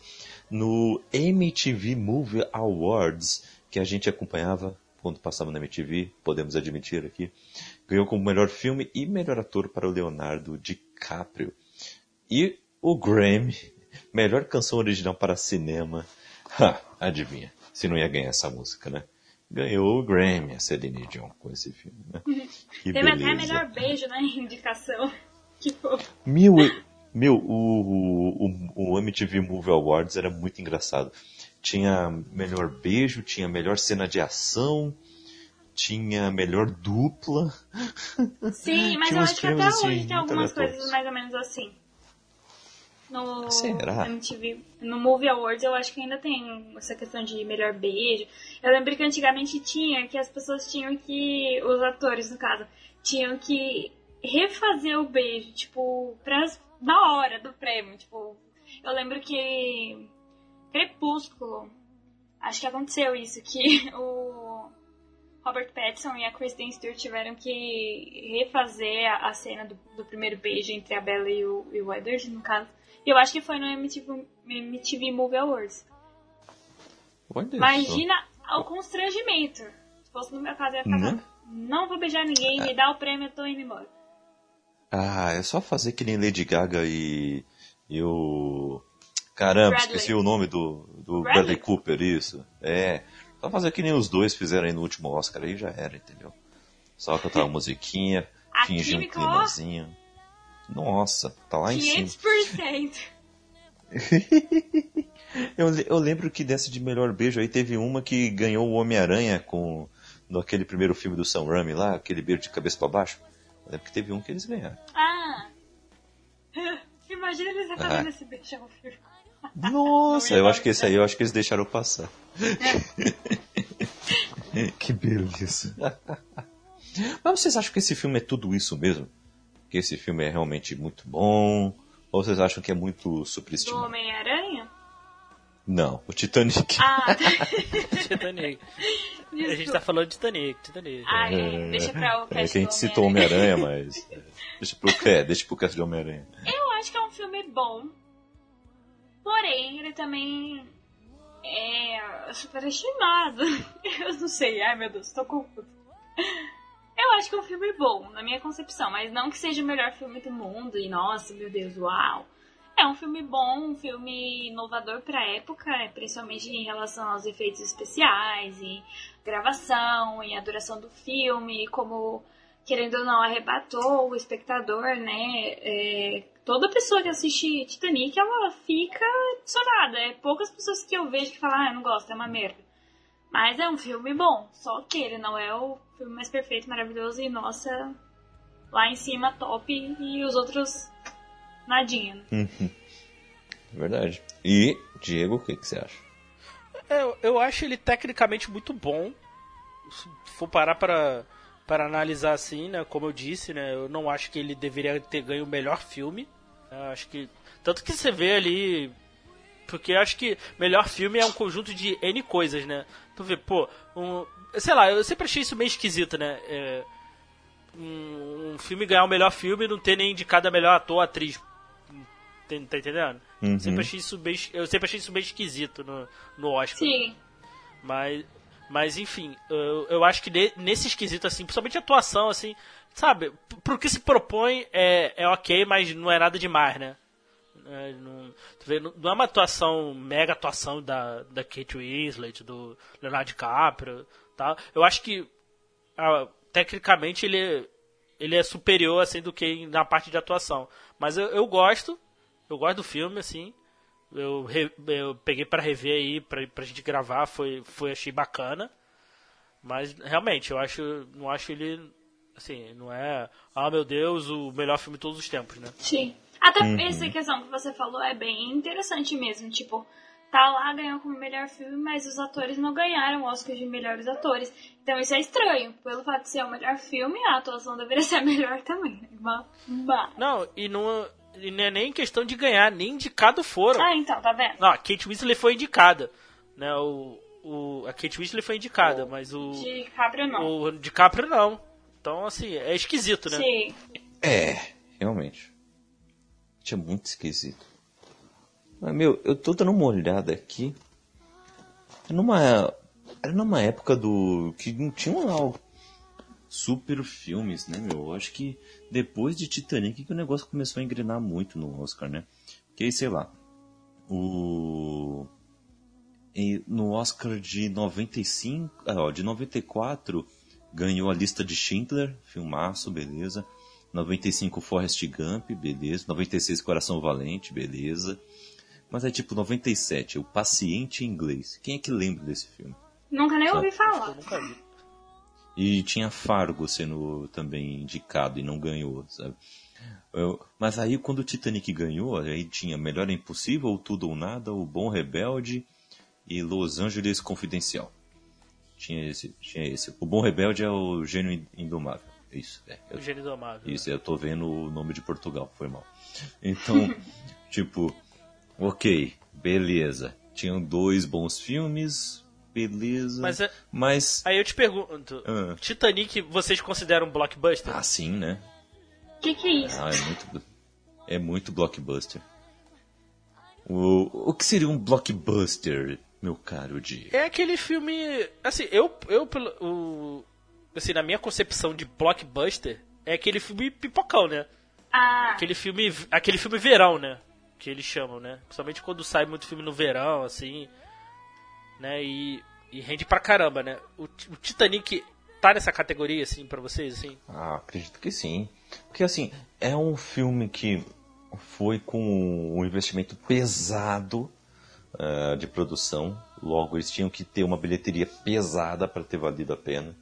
No MTV Movie Awards, que a gente acompanhava quando passava na MTV, podemos admitir aqui, ganhou como melhor filme e melhor ator para o Leonardo DiCaprio. E o Grammy, melhor canção original para cinema. Ha, adivinha, se não ia ganhar essa música, né? Ganhou o Grammy, a Celine Dion, com esse filme, né? Que Teve beleza. até melhor beijo na indicação. Que fofo. Meu, meu o, o, o MTV Movie Awards era muito engraçado tinha melhor beijo, tinha melhor cena de ação, tinha melhor dupla. Sim, mas eu acho que até assim, hoje tem algumas coisas mais ou menos assim. No Será? MTV, no Movie Awards eu acho que ainda tem essa questão de melhor beijo. Eu lembro que antigamente tinha que as pessoas tinham que, os atores no caso, tinham que refazer o beijo, tipo, pra, na hora do prêmio, tipo, eu lembro que Crepúsculo. Acho que aconteceu isso, que o Robert Pattinson e a Kristen Stewart tiveram que refazer a, a cena do, do, primeiro beijo entre a Bella e o, e o Edward, no caso. E eu acho que foi no MTV, MTV Movie Awards. Imagina o constrangimento. Se fosse no meu caso, eu ia ficar não, não vou beijar ninguém, me dá o prêmio, eu tô indo embora. Ah, é só fazer que nem Lady Gaga e, e o Caramba, Bradley. esqueci o nome do, do Bradley. Bradley Cooper, isso. É. Só fazer que nem os dois fizeram aí no último Oscar, aí já era, entendeu? Só cantar uma musiquinha, fingir um climazinho. Nossa, tá lá 500%. em cima. eu, eu lembro que dessa de melhor beijo aí teve uma que ganhou o Homem-Aranha com no aquele primeiro filme do Sam Raimi lá, aquele beijo de cabeça para baixo. Eu lembro que teve um que eles ganharam. Ah! Imagina eles fazendo ah. esse beijo ao filme. Nossa, eu acho que esse aí eu acho que eles deixaram passar. que beleza. Mas vocês acham que esse filme é tudo isso mesmo? Que esse filme é realmente muito bom? Ou vocês acham que é muito superestimado? Do Homem-Aranha? Não, o Titanic. Ah, Titanic. A gente tá falando de Titanic, Titanic. Ah, é, deixa pra o cast É que a gente citou Homem-Aranha, mas. Deixa pro, é, deixa pro cast de Homem-Aranha. Eu acho que é um filme bom. Porém, ele também é superestimado. Eu não sei, ai meu Deus, tô confuso. Eu acho que é um filme bom, na minha concepção, mas não que seja o melhor filme do mundo e nossa, meu Deus, uau. É um filme bom, um filme inovador pra época, principalmente em relação aos efeitos especiais e gravação e a duração do filme, como querendo ou não arrebatou o espectador, né? É, toda pessoa que assiste Titanic, ela fica adicionada. É poucas pessoas que eu vejo que falam, ah, eu não gosto, é uma merda. Mas é um filme bom, só que ele não é o filme mais perfeito, maravilhoso e, nossa, lá em cima top e os outros nadinha. Uhum. Verdade. E, Diego, o que, que você acha? Eu, eu acho ele tecnicamente muito bom. Se for parar para, para analisar assim, né? Como eu disse, né? Eu não acho que ele deveria ter ganho o melhor filme. Eu acho que. Tanto que você vê ali. Porque eu acho que melhor filme é um conjunto de N coisas, né? Tu vê, pô, um, sei lá, eu sempre achei isso meio esquisito, né? É, um, um, filme ganhar o melhor filme e não ter nem indicado a melhor ator, atriz. Tá, tá entendendo? Uhum. Sempre achei isso bem, eu sempre achei isso bem esquisito no, no Oscar. Sim. Mas, mas enfim, eu, eu acho que nesse esquisito, assim, principalmente atuação, assim, sabe, pro que se propõe é, é ok, mas não é nada demais, né? É, não, vê, não é uma atuação, mega atuação da, da Kate Winslet, do Leonardo DiCaprio, tá? Eu acho que tecnicamente ele, ele é superior assim do que na parte de atuação. Mas eu, eu gosto, eu gosto do filme, assim. Eu, re, eu peguei para rever aí, pra, pra gente gravar, foi, foi achei bacana. Mas realmente, eu acho. Não acho ele. Assim, não é. Ah, meu Deus, o melhor filme de todos os tempos, né? Sim. Até uhum. essa questão que você falou é bem interessante mesmo. Tipo, tá lá, ganhou como melhor filme, mas os atores não ganharam o Oscar de melhores atores. Então isso é estranho. Pelo fato de ser o melhor filme, a atuação deveria ser a melhor também. Mas... Não, e não, não é nem questão de ganhar, nem indicado foram. Ah, então, tá vendo? Não, a Kate Winslet foi indicada. Né, o, o, a Kate Winslet foi indicada, o mas o. DiCaprio não. O DiCaprio não. Então, assim, é esquisito, né? Sim. É, realmente. É muito esquisito. Mas, meu, eu tô dando uma olhada aqui. Era numa, era numa época do. que não tinha lá super filmes, né, meu? Eu acho que depois de Titanic que o negócio começou a engrenar muito no Oscar, né? Que aí, sei lá. O e no Oscar de 95, ah, ó, de 94, ganhou a lista de Schindler, filmaço, beleza. 95 Forrest Gump, beleza. 96 Coração Valente, beleza. Mas é tipo 97, O Paciente Inglês. Quem é que lembra desse filme? Nunca nem ouvi falar. nunca vi. E tinha Fargo sendo também indicado e não ganhou, sabe? Eu, mas aí quando o Titanic ganhou, aí tinha Melhor é Impossível, Tudo ou Nada, O Bom Rebelde, e Los Angeles Confidencial. Tinha esse, tinha esse. O Bom Rebelde é o Gênio Indomável. Isso, é. o Gênio Indomável. Isso, eu tô vendo o nome de Portugal, foi mal. Então, tipo, ok, beleza. Tinham dois bons filmes, beleza. Mas, é, mas... aí eu te pergunto, uh. Titanic vocês consideram um blockbuster? Ah, sim, né? O que, que é isso? Ah, é muito, é muito blockbuster. O, o que seria um blockbuster? meu caro Di? É aquele filme. Assim, eu. eu o, assim, na minha concepção de blockbuster, é aquele filme pipocão, né? Ah. Aquele filme. Aquele filme verão, né? Que eles chamam, né? Principalmente quando sai muito filme no verão, assim. Né? E, e rende pra caramba, né? O, o Titanic tá nessa categoria, assim, pra vocês, assim? Ah, acredito que sim. Porque, assim, é um filme que foi com um investimento pesado uh, de produção. Logo, eles tinham que ter uma bilheteria pesada para ter valido a pena.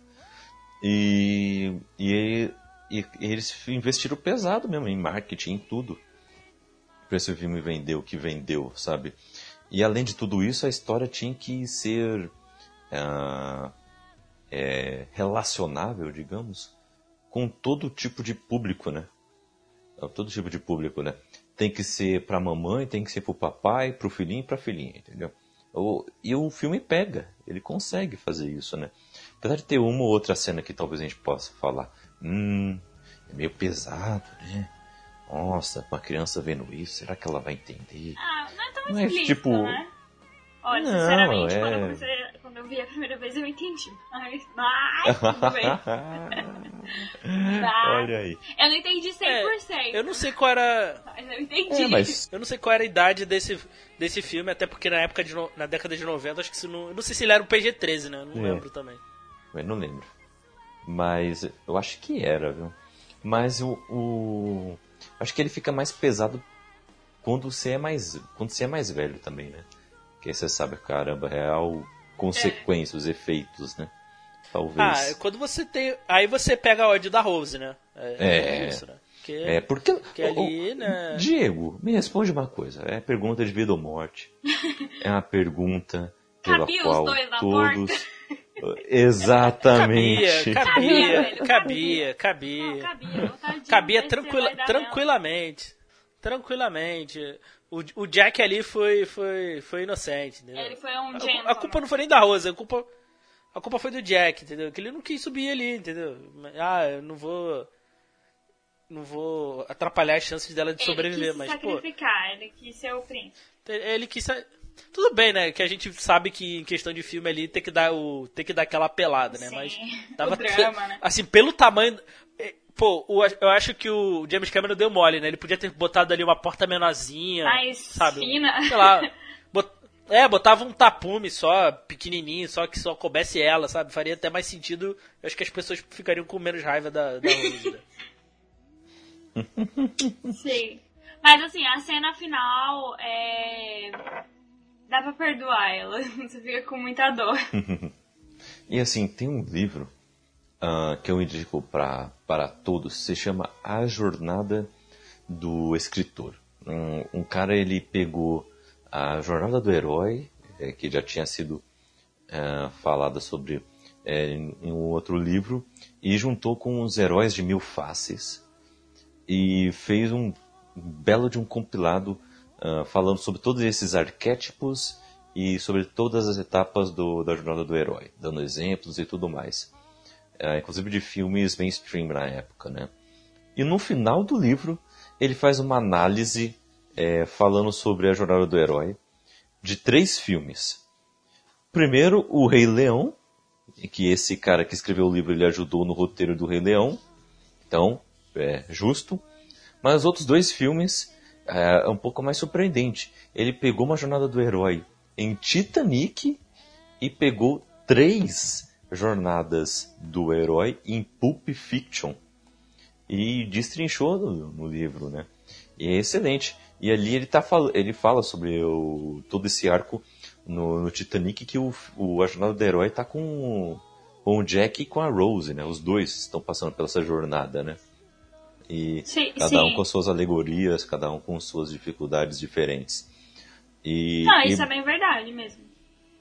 E, e, e, eles investiram pesado mesmo em marketing, em tudo. Para esse filme vender o que vendeu, sabe? E além de tudo isso, a história tinha que ser uh, é, relacionável, digamos, com todo tipo de público, né? Todo tipo de público, né? tem que ser pra mamãe, tem que ser pro papai, pro filhinho e pra filhinha, entendeu? E o filme pega, ele consegue fazer isso, né? Apesar de ter uma ou outra cena que talvez a gente possa falar, hum, é meio pesado, né? Nossa, uma criança vendo isso, será que ela vai entender? Ah, não é tão Mas, tipo, né? Olha, não, sinceramente, é... quando, eu comecei, quando eu vi a primeira vez, eu entendi. Mas, mas tudo bem. Olha aí. Eu não entendi 100%. É, eu não sei qual era... Mas eu entendi. É, mas... Eu não sei qual era a idade desse, desse filme, até porque na época de na década de 90, acho que se não... Eu não sei se ele era um PG-13, né? Não é. lembro também. Eu não lembro. Mas eu acho que era, viu? Mas o, o... Acho que ele fica mais pesado quando você é mais, quando você é mais velho também, né? Que aí você sabe, caramba, real consequência, é. os efeitos, né? Talvez. Ah, quando você tem. Aí você pega a ódio da Rose, né? É, é, é isso, né? Que, é, porque. Que ali, né? Diego, me responde uma coisa. É pergunta de vida ou morte. é uma pergunta pela Cabia qual todos. Exatamente. Cabia, cabia, cabia, cabia. Não, cabia, cabia tranquila, tranquilamente. Tranquilamente. O, o Jack ali foi, foi, foi inocente, entendeu? Ele foi um a, a culpa não foi nem da Rosa, a culpa, a culpa foi do Jack, entendeu? Que ele não quis subir ali, entendeu? Ah, eu não vou não vou atrapalhar as chances dela de ele sobreviver, quis mas sacrificar, pô, ele quis ser o príncipe. Ele quis tudo bem, né? Que a gente sabe que em questão de filme ali tem que dar o tem que dar aquela pelada, né? Sim, mas dava o drama, né? assim, pelo tamanho Pô, eu acho que o James Cameron deu mole, né? Ele podia ter botado ali uma porta menorzinha. Mais sabe? fina. Sei lá. Bot... É, botava um tapume só, pequenininho, só que só coubesse ela, sabe? Faria até mais sentido. Eu acho que as pessoas ficariam com menos raiva da, da Rose, né? Sim. Mas assim, a cena final é. Dá pra perdoar ela. Você fica com muita dor. e assim, tem um livro uh, que eu indico pra, para todos. Se chama A Jornada do Escritor. Um, um cara, ele pegou a Jornada do Herói, é, que já tinha sido é, falada sobre é, em, em um outro livro, e juntou com os Heróis de Mil Faces e fez um belo de um compilado uh, falando sobre todos esses arquétipos e sobre todas as etapas do, da jornada do herói, dando exemplos e tudo mais. Uh, inclusive de filmes mainstream na época, né? E no final do livro, ele faz uma análise é, falando sobre a jornada do herói de três filmes. Primeiro, O Rei Leão, que esse cara que escreveu o livro ele ajudou no roteiro do Rei Leão, então é justo. Mas os outros dois filmes é, é um pouco mais surpreendente. Ele pegou uma jornada do herói em Titanic e pegou três jornadas do herói em Pulp Fiction e destrinchou no, no livro, né? E é excelente. E ali ele, tá, ele fala sobre o, todo esse arco no, no Titanic que o, o, a jornada do herói tá com, com o Jack e com a Rose, né? Os dois estão passando pela essa jornada, né? E sim, cada sim. um com suas alegorias, cada um com suas dificuldades diferentes. E, Não, e, isso é bem verdade mesmo.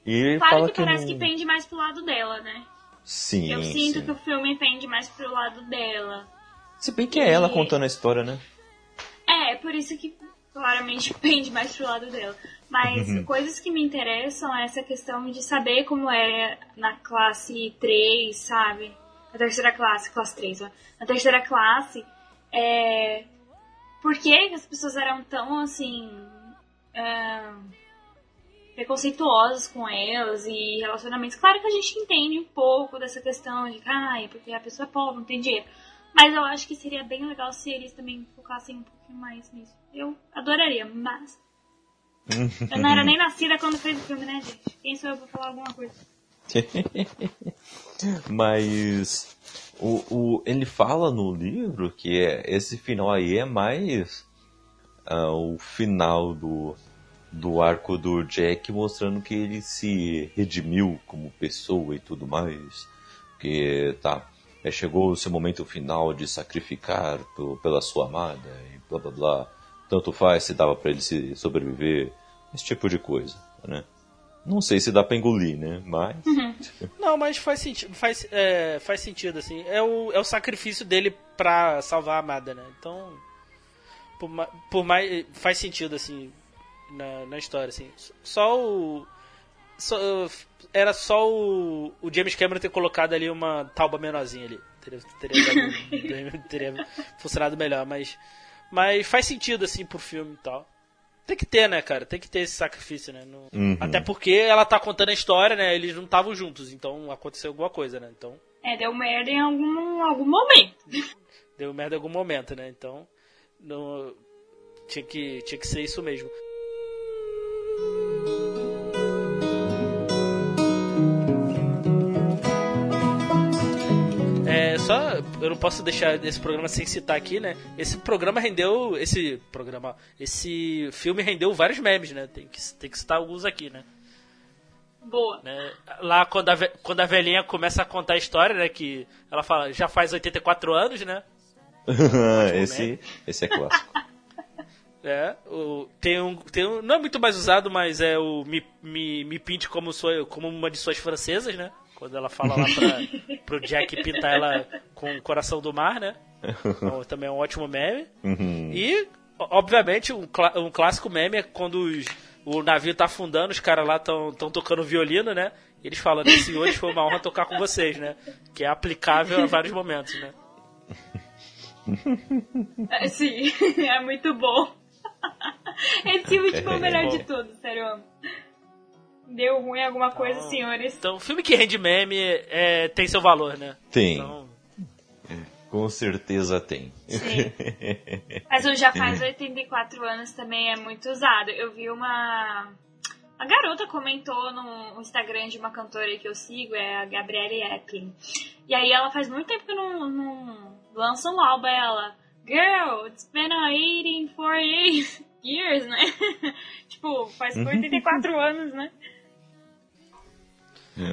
E claro fala que, parece não... que pende mais pro lado dela, né? Sim, Eu sinto sim. que o filme pende mais pro lado dela. Se bem que é ela E- contando a história, né? É, por isso que claramente pende mais pro lado dela. Mas Uhum. coisas que me interessam é essa questão de saber como é na classe 3, sabe? Na terceira classe, classe 3, ó. Na terceira classe, é... Por que que as pessoas eram tão, assim... é, preconceituosas com elas e relacionamentos. Claro que a gente entende um pouco dessa questão de, ai, porque a pessoa é pobre, não tem dinheiro. Mas eu acho que seria bem legal se eles também focassem um pouquinho mais nisso. Eu adoraria, mas. Eu não era nem nascida quando fez o filme, né, gente? Quem sou eu pra falar alguma coisa? Mas o, o, ele fala no livro que é, esse final aí é mais ah, o final do, do arco do Jack mostrando que ele se redimiu como pessoa e tudo mais. Que tá, é, chegou o seu momento final de sacrificar po- pela sua amada e blá blá blá. Tanto faz se dava pra ele se sobreviver, esse tipo de coisa, né? Não sei se dá pra engolir, né? Mas. Não, mas faz sentido, faz, é, faz sentido, assim. É o, é o sacrifício dele pra salvar a amada, né? Então, por, ma- por mais... Faz sentido, assim, na, na história, assim. Só o... só- era só o, o James Cameron ter colocado ali uma tauba menorzinha ali. Teria, teria, dado- teria funcionado melhor, mas... Mas faz sentido, assim, pro filme e tal. Tem que ter, né, cara? Tem que ter esse sacrifício, né? Não- Uhum. Até porque ela tá contando a história, né? Eles não estavam juntos, então aconteceu alguma coisa, né? Então É, deu merda em algum, algum momento. deu merda em algum momento, né? Então não, tinha, que, tinha que ser isso mesmo. É, só, eu não posso deixar esse programa sem citar aqui, né? Esse programa rendeu, esse programa, esse filme rendeu vários memes, né? Tem que, tem que citar alguns aqui, né? Boa. né? Lá quando a, quando a velhinha começa a contar a história, né? Que ela fala, já faz 84 anos, né? esse, esse é clássico. É, o, tem, um, tem um. Não é muito mais usado, mas é o Me, me, me pinte como, sua, como uma de suas francesas, né? Quando ela fala lá pra, pro Jack pintar ela com o coração do mar, né? Então, também é um ótimo meme. Uhum. E, obviamente, um, um clássico meme é quando os- o navio tá afundando, os caras lá estão tocando violino, né? E eles falam, né, senhores, foi uma honra tocar com vocês, né? Que é aplicável a vários momentos, né? É, sim, é muito bom. Esse último é o melhor de tudo, sério. Deu ruim alguma coisa, Então- senhores. Então, filme que rende meme é, tem seu valor, né? Tem, Então, com certeza tem. Sim. Mas o Já Faz 84 anos também é muito usado. Eu vi uma. A garota comentou no Instagram de uma cantora que eu sigo, é a Gabriele Eplin. E aí ela faz muito tempo que não, não lança um álbum, ela. girl, it's been a 18, 48 years, né? tipo, faz 84 Uhum. anos, né?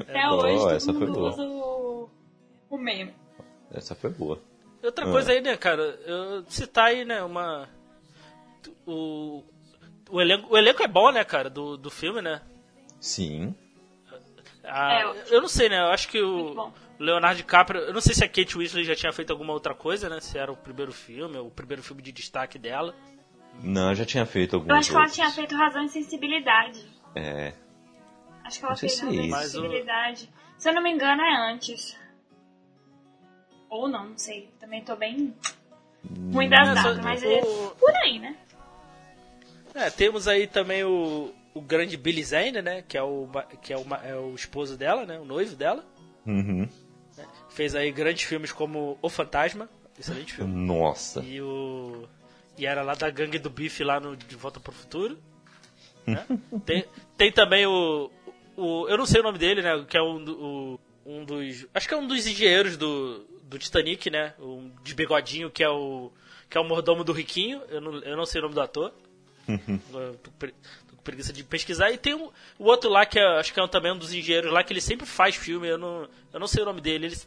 Até Boa, hoje todo essa foi boa. usa o, o meme. Essa foi boa. Outra Ah. coisa aí, né, cara? Eu citar aí, né, uma. O. O elenco, o elenco é bom, né, cara, do, do filme, né? Sim. Ah, É, eu não sei, né? Eu acho que Muito o bom. Leonardo DiCaprio. Eu não sei se a Kate Winslet já tinha feito alguma outra coisa, né? Se era o primeiro filme, ou o primeiro filme de destaque dela. Não, já tinha feito alguns Eu acho que ela outros. tinha feito Razão e Sensibilidade. É. Acho que ela fez se é Razão e. Mas o- Sensibilidade. Se eu não me engano, é antes. Ou não, não sei. Também tô bem ruim das Mas, datas, mas é o- por aí, né? É, temos aí também o, o grande Billy Zane, né? Que é o, que é o, é o esposo dela, né? O noivo dela. Uhum. Fez aí grandes filmes como O Fantasma, excelente filme. Nossa. E o. E era lá da gangue do bife lá no De Volta pro Futuro. né? tem, tem também o, o. Eu não sei o nome dele, né? Que é um, o- um dos. Acho que é um dos engenheiros do, do Titanic, né? Um de bigodinho, que é o. Que é o mordomo do Riquinho. Eu não, eu não sei o nome do ator. Preguiça de pesquisar. E tem o, o outro lá, que é, acho que é também um dos engenheiros lá, que ele sempre faz filme. Eu não, eu não sei o nome dele. Ele-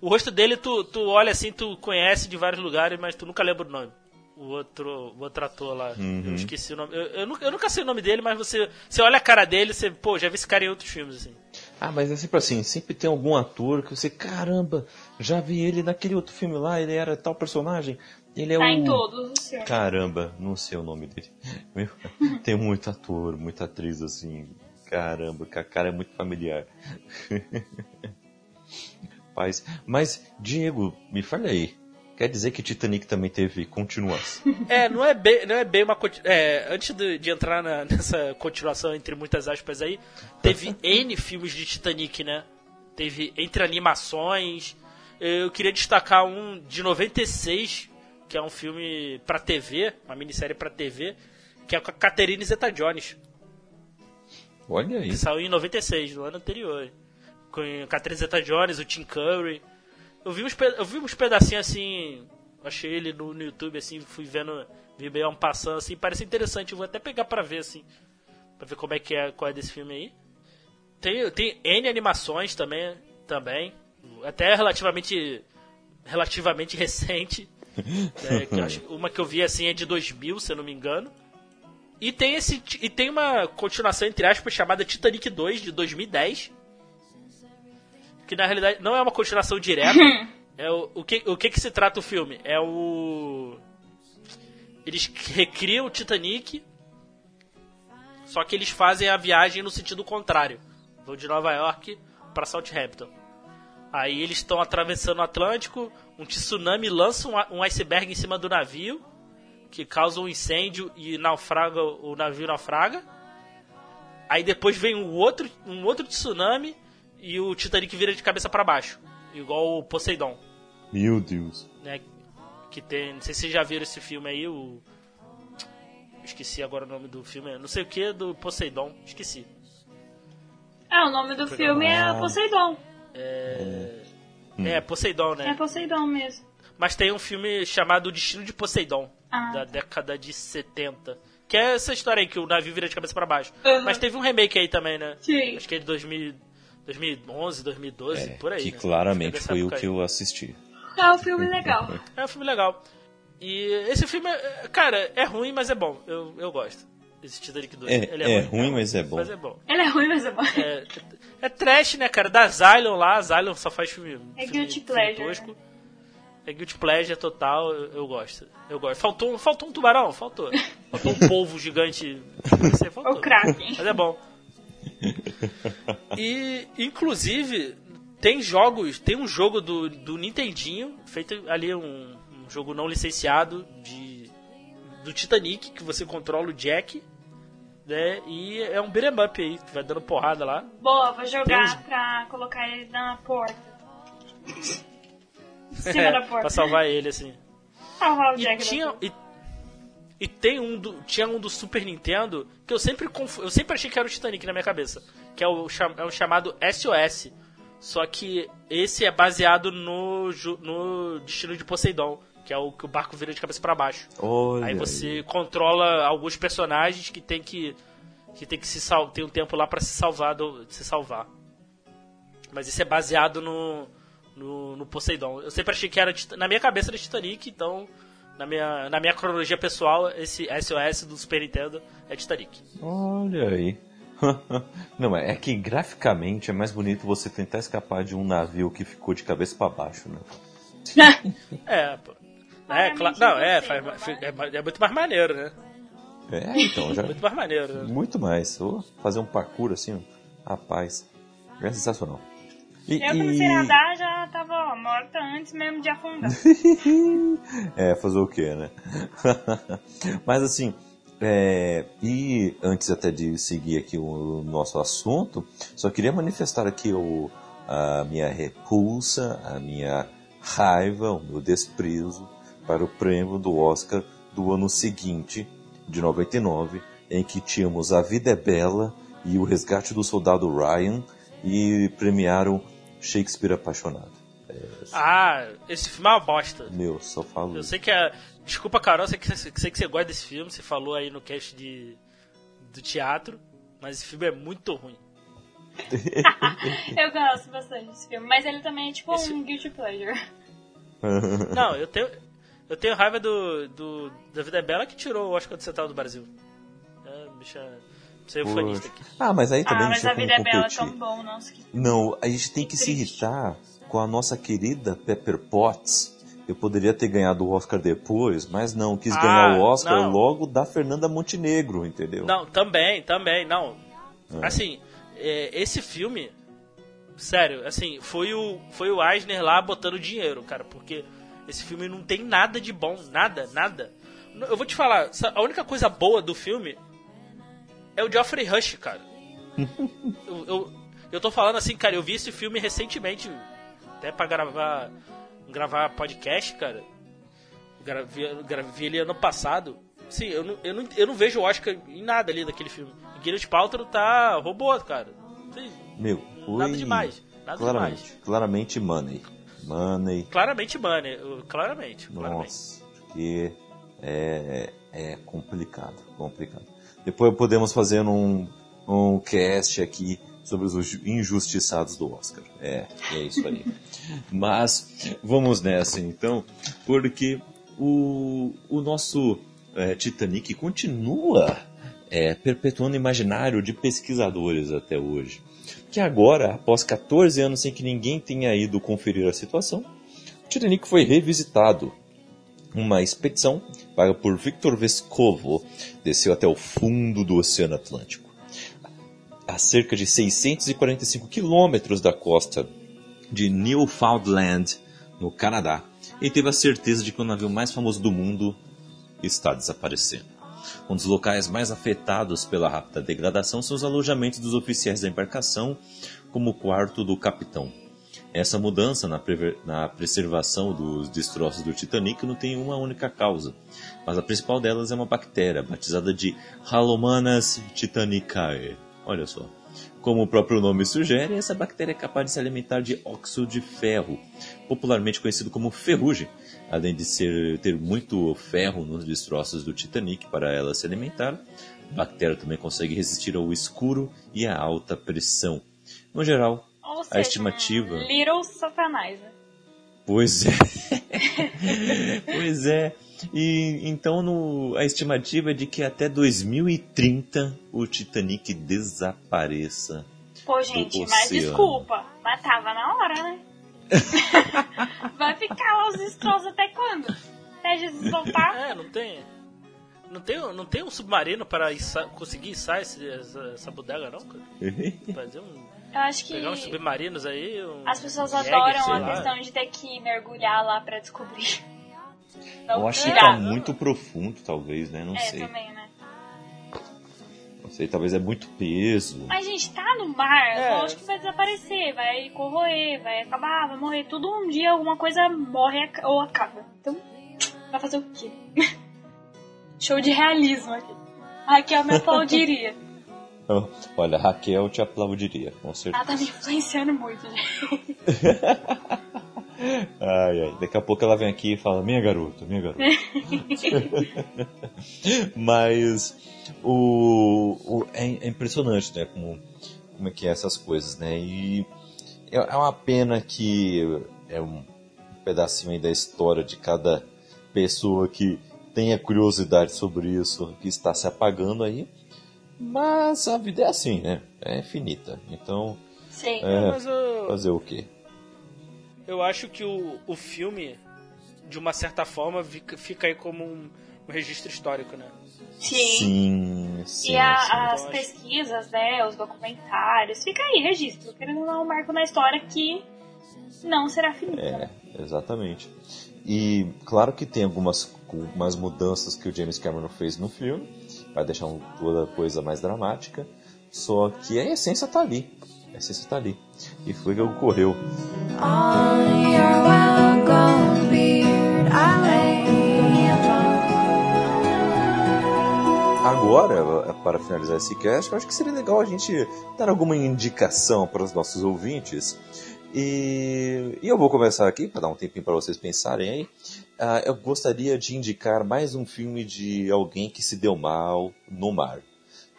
o rosto dele, tu, tu olha assim, tu conhece de vários lugares, mas tu nunca lembra o nome. O outro, o outro ator lá, eu esqueci o nome. Eu, eu, nunca, eu nunca sei o nome dele, mas você, você olha a cara dele, você, pô, já vi esse cara em outros filmes, assim. Ah, mas é sempre assim, sempre tem algum ator que você, caramba, já vi ele naquele outro filme lá, ele era tal personagem. Ele é Tá o. em todos os filmes. Caramba, não sei o nome dele. Meu, tem muito ator, muita atriz assim. Caramba, que a cara é muito familiar. Paz. Mas, Diego, me fala aí. Quer dizer que Titanic também teve continuação? É, não é bem, não é bem uma. É, antes de, de entrar na- nessa continuação, entre muitas aspas aí, teve N filmes de Titanic, né? Teve entre animações. Eu queria destacar um de 96, que é um filme pra TV, uma minissérie pra TV, que é com a Catherine Zeta Jones, Olha aí. que saiu em 96, no ano anterior. Com a Catherine Zeta Jones, o Tim Curry. Eu vi uns, eu vi uns pedacinhos assim, achei ele no, no YouTube, assim, fui vendo, vi meio um passando assim, parece interessante, eu vou até pegar pra ver, assim, pra ver como é que é, qual é desse filme aí. Tem, tem N animações também, também, até relativamente, relativamente recente, né, que acho- uma que eu vi assim é de 2000, se eu não me engano. E tem, esse, e tem uma continuação, entre aspas, chamada Titanic 2, de 2010. Que na realidade não é uma continuação direta. é o, o, que, o que que se trata o filme? É o. Eles recriam o Titanic. Só que eles fazem a viagem no sentido contrário. Vão de Nova York para Southampton. Aí eles estão atravessando o Atlântico. Um tsunami lança um, um iceberg em cima do navio que causa um incêndio e naufraga o navio naufraga. Aí depois vem um outro, um outro tsunami e o Titanic vira de cabeça para baixo, igual o Poseidon, Meu Deus. né? Que tem, não sei se vocês já viram esse filme aí, o esqueci agora o nome do filme, não sei o que do Poseidon, esqueci. É, o nome do filme é. Poseidon. É Poseidon, né? É Poseidon mesmo. Mas tem um filme chamado O Destino de Poseidon, Ah. da década de 70. Que é essa história aí, que o navio vira de cabeça para baixo. Uhum. Mas teve um remake aí também, né? Sim. Acho que é de 2000, 2011, 2012, É, por aí. que né? claramente é foi o que aí. eu assisti. É um filme legal. É um filme legal. E esse filme, é- cara, é ruim, mas é bom. Eu, eu gosto. Esse Titanic 2. É, Ele é ruim, mas é bom. Mas é bom. Ele é ruim, mas é bom. É, é trash, né, cara? Da Zylion lá, a Zylion só faz filme. É filme, guilty filme pleasure, tosco. É guilty pleasure total, eu, eu gosto. Eu gosto. Faltou, faltou um tubarão? Faltou. Faltou um polvo gigante. Aí faltou. O Kraken. Mas é bom. E, inclusive, tem jogos, tem um jogo do, do Nintendinho, feito ali um, um jogo não licenciado de do Titanic, que você controla o Jack, né? E é um beat'em up aí, vai dando porrada lá. Boa, vou jogar uns- pra colocar ele na porta. Cima da porta. pra salvar ele, assim. Salvar o E Jack da tinha. E, e tem um do, tinha um do Super Nintendo que eu sempre confu- eu sempre achei que era o Titanic na minha cabeça. Que é o é o chamado SOS. Só que esse é baseado no, no destino de Poseidon, que é o que o barco vira de cabeça pra baixo. Olha. Aí você controla alguns personagens que tem que que tem que se sal, tem um tempo lá pra se salvar do, se salvar. Mas isso é baseado no, no no Poseidon. Eu sempre achei que era na minha cabeça era Titanic, então na minha na minha cronologia pessoal esse SOS do Super Nintendo é Titanic. Olha aí. Não, mas é que graficamente é mais bonito você tentar escapar de um navio que ficou de cabeça pra baixo, né? É, pô. É, claro, não, é, faz, é, é muito mais maneiro, né? É, então, já. Muito mais maneiro, né? Muito mais. Fazer um parkour assim, rapaz. É sensacional. E, Eu comecei a nadar, já tava ó, morta antes mesmo de afundar. É, fazer o quê, né? Mas assim, é, e antes até de seguir aqui o nosso assunto, só queria manifestar aqui o, a minha repulsa, a minha raiva, o meu desprezo para o prêmio do Oscar do ano seguinte, de 99, em que tínhamos A Vida é Bela e O Resgate do Soldado Ryan e premiaram Shakespeare Apaixonado. Ah, esse filme é uma bosta. Meu, só falo Eu sei que é. Desculpa, Carol, sei que, sei que você gosta desse filme, você falou aí no cast de, do teatro, mas esse filme é muito ruim. Eu gosto bastante desse filme, mas ele também é tipo Esse- um guilty pleasure. Não, eu tenho. Eu tenho raiva do, do da Vida é Bela que tirou o Oscar do Central do Brasil. É, bicha. Ser Poxa. fanista aqui. Ah, mas aí também Ah, não mas a vida é bela é tão bom, nossa. Que... Não, a gente tem que se Triste. irritar com a nossa querida Pepper Potts. Eu poderia ter ganhado o Oscar depois, mas não, quis Ah, ganhar o Oscar não. logo da Fernanda Montenegro, entendeu? Não, também, também, não. É. Assim, é, esse filme, sério, assim, foi o, foi o Eisner lá botando dinheiro, cara, porque esse filme não tem nada de bom, nada, nada. Eu vou te falar, a única coisa boa do filme é o Geoffrey Rush, cara. eu, eu, eu tô falando assim, cara, eu vi esse filme recentemente, até pra gravar, gravar podcast, cara. Gravei, gravei ele ano passado. Sim, eu não, eu, não, eu não vejo o Oscar em nada ali daquele filme. E Gwyneth Paltrow tá robô, cara. Sim, Meu, nada demais. Nada Claramente, demais. claramente money. Money, Claramente, mano. eu- Claramente, claramente. nossa, que é, é complicado, complicado. Depois podemos fazer um, um cast aqui sobre os injustiçados do Oscar. É, é isso aí. Mas vamos nessa então, porque o, o nosso é, Titanic continua é, perpetuando o imaginário de pesquisadores até hoje. Que agora, após 14 anos sem que ninguém tenha ido conferir a situação, Titanic foi revisitado. Uma expedição, paga por Victor Vescovo, desceu até o fundo do Oceano Atlântico. A cerca de 645 quilômetros da costa de Newfoundland, no Canadá, e teve a certeza de que o navio mais famoso do mundo está desaparecendo. Um dos locais mais afetados pela rápida degradação são os alojamentos dos oficiais da embarcação, como o quarto do capitão. Essa mudança na, na preservação dos destroços do Titanic não tem uma única causa, mas a principal delas é uma bactéria batizada de Halomanas titanicae. Olha só. Como o próprio nome sugere, essa bactéria é capaz de se alimentar de óxido de ferro, popularmente conhecido como ferrugem. Além de ser, ter muito ferro nos destroços do Titanic para ela se alimentar, a bactéria também consegue resistir ao escuro e à alta pressão. No geral, Ou a seja, estimativa. um Little Satanás. né? Pois é. pois é. E então no- a estimativa é de que até 2030 o Titanic desapareça. Pô, gente, mas desculpa. Mas tava na hora, né? Vai ficar lá os destroços até quando? Até Jesus voltar? É, não tem. Não tem, não tem um submarino para içar- conseguir içar esse- essa, essa bodega, não? Fazer um. Eu acho que Pegar uns submarinos aí. Um as pessoas Jäger, adoram a lá. questão de ter que mergulhar lá pra descobrir. Não Eu acho que tá muito profundo, talvez, né? Não É, sei. também, sei, talvez é muito peso. Mas, gente, tá no mar, É. lógico que vai desaparecer, vai corroer, vai acabar, vai morrer. Tudo um dia alguma coisa morre ou acaba. Então, vai fazer o quê? Show de realismo aqui. Eu me aplaudiria. Olha, Raquel te aplaudiria, com certeza. Ela tá me influenciando muito, gente. ai, ai. Daqui a pouco ela vem aqui e fala, minha garota, minha garota. Mas o, o é, é, impressionante, né? Como, como é que é essas coisas, né? E é, é uma pena que é um pedacinho aí da história de cada pessoa que tenha curiosidade sobre isso, que está se apagando aí. Mas a vida é assim, né? É finita. Então, Sim. É, Mas eu, fazer o quê? Eu acho que o, o filme, de uma certa forma, fica, fica aí como um, um registro histórico, né? Sim. Sim, sim. E a- sim. as Então, pesquisas, né, os documentários, fica aí, registro. Querendo ou não, um marco na história que não será finito. É, exatamente. E claro que tem algumas, algumas mudanças que o James Cameron fez no filme, vai deixar um- toda a coisa mais dramática, só que a essência tá ali. A essência tá ali. E foi o que ocorreu. Agora, para finalizar esse cast, eu acho que seria legal a gente dar alguma indicação para os nossos ouvintes. E, e eu vou começar aqui, para dar um tempinho para vocês pensarem aí. Ah, eu gostaria de indicar mais um filme de alguém que se deu mal no mar.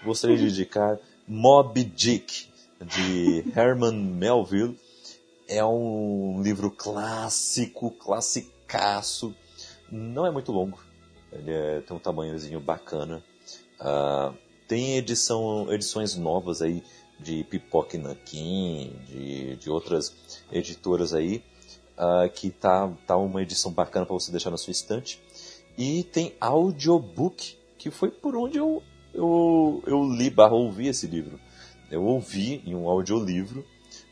Gostaria de indicar Moby Dick, de Herman Melville. É um livro clássico, classicaço. Não é muito longo. Ele é- tem um tamanhozinho bacana. Ah, tem edição, edições novas aí de Pipoque Nankin, de, de outras editoras aí, ah, que tá, tá uma edição bacana para você deixar na sua estante. E tem audiobook, que foi por onde eu, eu, eu li barra ouvi esse livro. Eu ouvi em um audiolivro,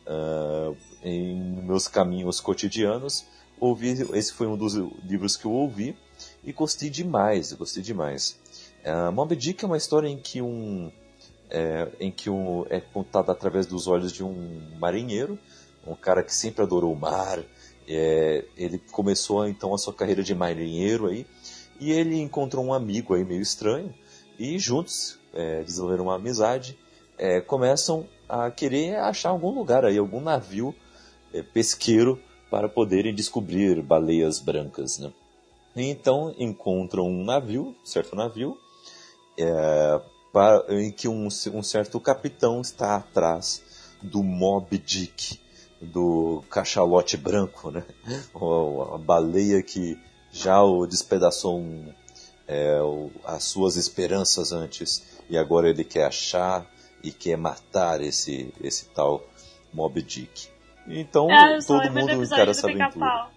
ah, em meus caminhos cotidianos, ouvi, esse foi um dos livros que eu ouvi, e gostei demais, gostei demais. Uh, Moby Dick é uma história em que um é, em que um, é contada através dos olhos de um marinheiro, um cara que sempre adorou o mar. É, ele começou então a sua carreira de marinheiro aí e ele encontrou um amigo aí meio estranho e juntos é, desenvolveram uma amizade. É, começam a querer achar algum lugar aí, algum navio é, pesqueiro para poderem descobrir baleias brancas, né? Então encontram um navio, certo navio, é, pa- em que um, um certo capitão está atrás do Moby Dick, do cachalote branco, né? A baleia que já o despedaçou um, é, o- as suas esperanças antes e agora ele quer achar e quer matar esse, esse tal Moby Dick. Então só todo mundo encara essa aventura.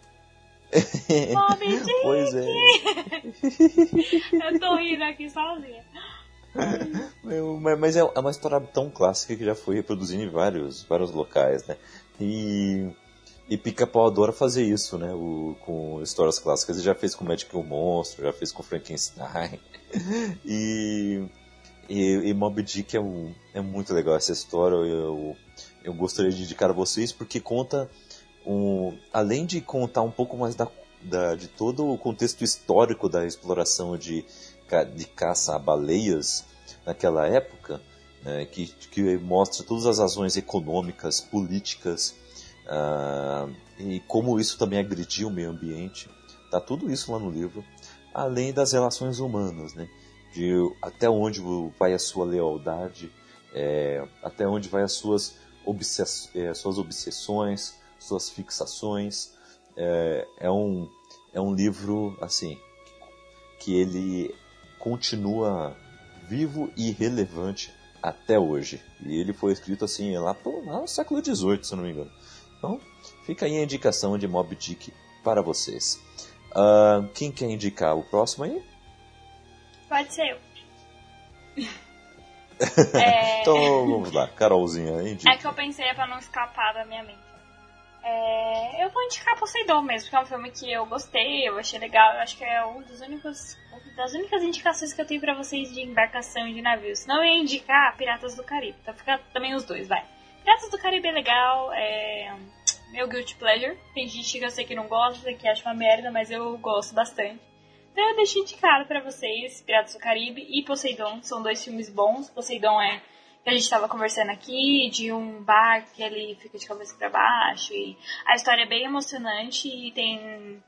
Moby Dick! Pois é. Eu tô rindo aqui sozinha. Mas é é uma história tão clássica que já foi reproduzida em vários, vários locais, né? E, e Pica-Pau adora fazer isso, né? O, com histórias clássicas. Ele já fez com Magic o Monstro, já fez com Frankenstein. E, e, e Moby Dick é, um, é muito legal essa história. Eu, eu gostaria de indicar a vocês porque conta, um, além de contar um pouco mais da, da, de todo o contexto histórico da exploração de, de caça a baleias naquela época, né, que, que mostra todas as razões econômicas, políticas ah, e como isso também agrediu o meio ambiente. Tá tudo isso lá no livro, além das relações humanas, né? De até onde vai a sua lealdade, é, até onde vai as suas, obsess é, suas obsessões, suas fixações. É, é, um, é um livro, assim, que ele continua vivo e relevante até hoje. E ele foi escrito, assim, lá, pro, lá no século XVIII, se não me engano. Então, fica aí a indicação de Moby Dick para vocês. Ah, quem quer indicar o próximo aí? Pode ser eu. É, Então vamos lá, Carolzinha, indica. é que eu pensei pra não escapar da minha mente. É, eu vou indicar Poseidon mesmo, porque é um filme que eu gostei, eu achei legal. Eu acho que é um dos únicos, uma das únicas indicações que eu tenho pra vocês de embarcação e de navios. Não ia indicar Piratas do Caribe, então fica também os dois, vai. Piratas do Caribe é legal, é meu guilty pleasure. Tem gente que eu sei que não gosta, que acha uma merda, mas eu gosto bastante. Então eu deixo indicado pra vocês Piratas do Caribe e Poseidon, são dois filmes bons. Poseidon é que a gente tava conversando aqui, de um bar que ele fica de cabeça para baixo. E a história é bem emocionante e tem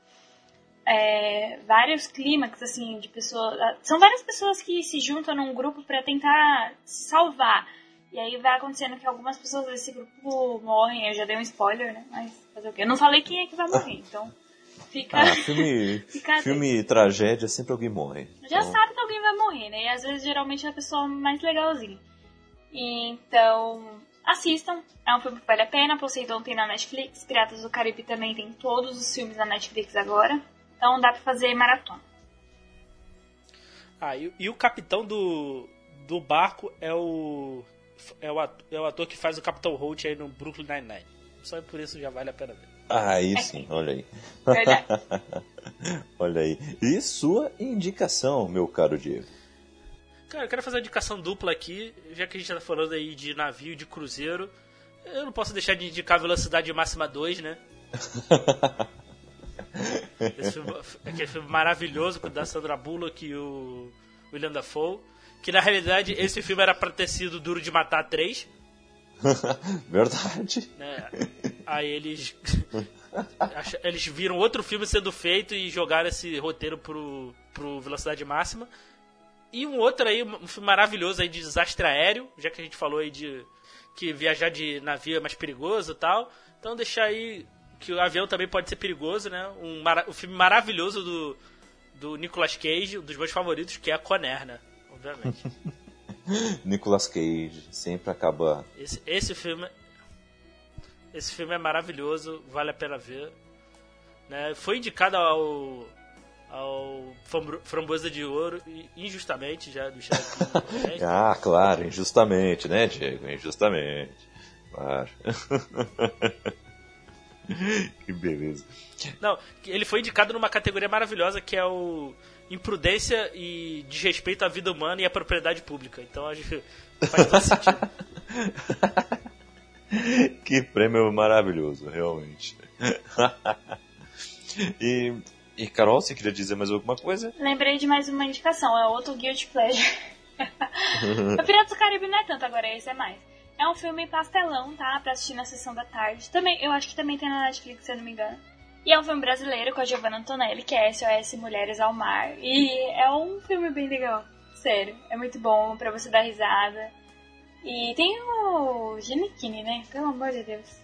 é, vários clímax, assim, de pessoas. São várias pessoas que se juntam num grupo para tentar se salvar. E aí vai acontecendo que algumas pessoas desse grupo morrem. Eu já dei um spoiler, né? Mas fazer o quê? Eu não falei quem é que vai morrer, então. Fica. Ah, filme, Fica filme tragédia, sempre alguém morre. Já Então, sabe que alguém vai morrer, né? E às vezes, geralmente, é a pessoa mais legalzinha. Então, assistam. É um filme que vale a pena. Poseidon tem na Netflix. Piratas do Caribe também tem todos os filmes na Netflix agora. Então dá pra fazer maratona. Ah, e, e o capitão do, do barco é o, é o ator, é o ator que faz o Capitão Holt aí no Brooklyn Nine-Nine. Só por isso já vale a pena ver. Aí sim, olha aí. Olha aí. E sua indicação, meu caro Diego? Cara, eu quero fazer uma indicação dupla aqui, já que a gente tá falando aí de navio, de cruzeiro. Eu não posso deixar de indicar Velocidade Máxima 2, né? Esse filme, aquele filme maravilhoso com o da Sandra Bullock e o William Dafoe. Que na realidade esse filme era pra ter sido Duro de Matar 3, Verdade. né? Aí eles. eles viram outro filme sendo feito e jogaram esse roteiro pro, pro Velocidade Máxima. E um outro aí, um filme maravilhoso aí de desastre aéreo, já que a gente falou aí de que viajar de navio é mais perigoso e tal. Então deixar aí que o avião também pode ser perigoso, né? Um, um filme maravilhoso do, do Nicolas Cage, um dos meus favoritos, que é a Conner, né? Obviamente. Nicolas Cage sempre acaba. Esse, esse filme. Esse filme é maravilhoso, vale a pena ver. Né? Foi indicado ao. ao Framboesa de Ouro, injustamente, já deixando aqui. Ah, claro, injustamente, né, Diego? Injustamente. Claro. que beleza. Não, ele foi indicado numa categoria maravilhosa que é o imprudência e desrespeito à vida humana e à propriedade pública. Então acho que faz todo sentido. que prêmio maravilhoso, realmente. e, e Carol, você queria dizer mais alguma coisa? Lembrei de mais uma indicação, é outro Guilty Pleasure. o Piratas do Caribe não é tanto agora, esse é mais. É um filme pastelão, tá? Pra assistir na sessão da tarde. Também, eu acho que também tem na Netflix, se eu não me engano. E é um filme brasileiro com a Giovanna Antonelli, que é SOS Mulheres ao Mar. E é um filme bem legal. Sério, é muito bom pra você dar risada. E tem o Giannichini, né? Pelo amor de Deus.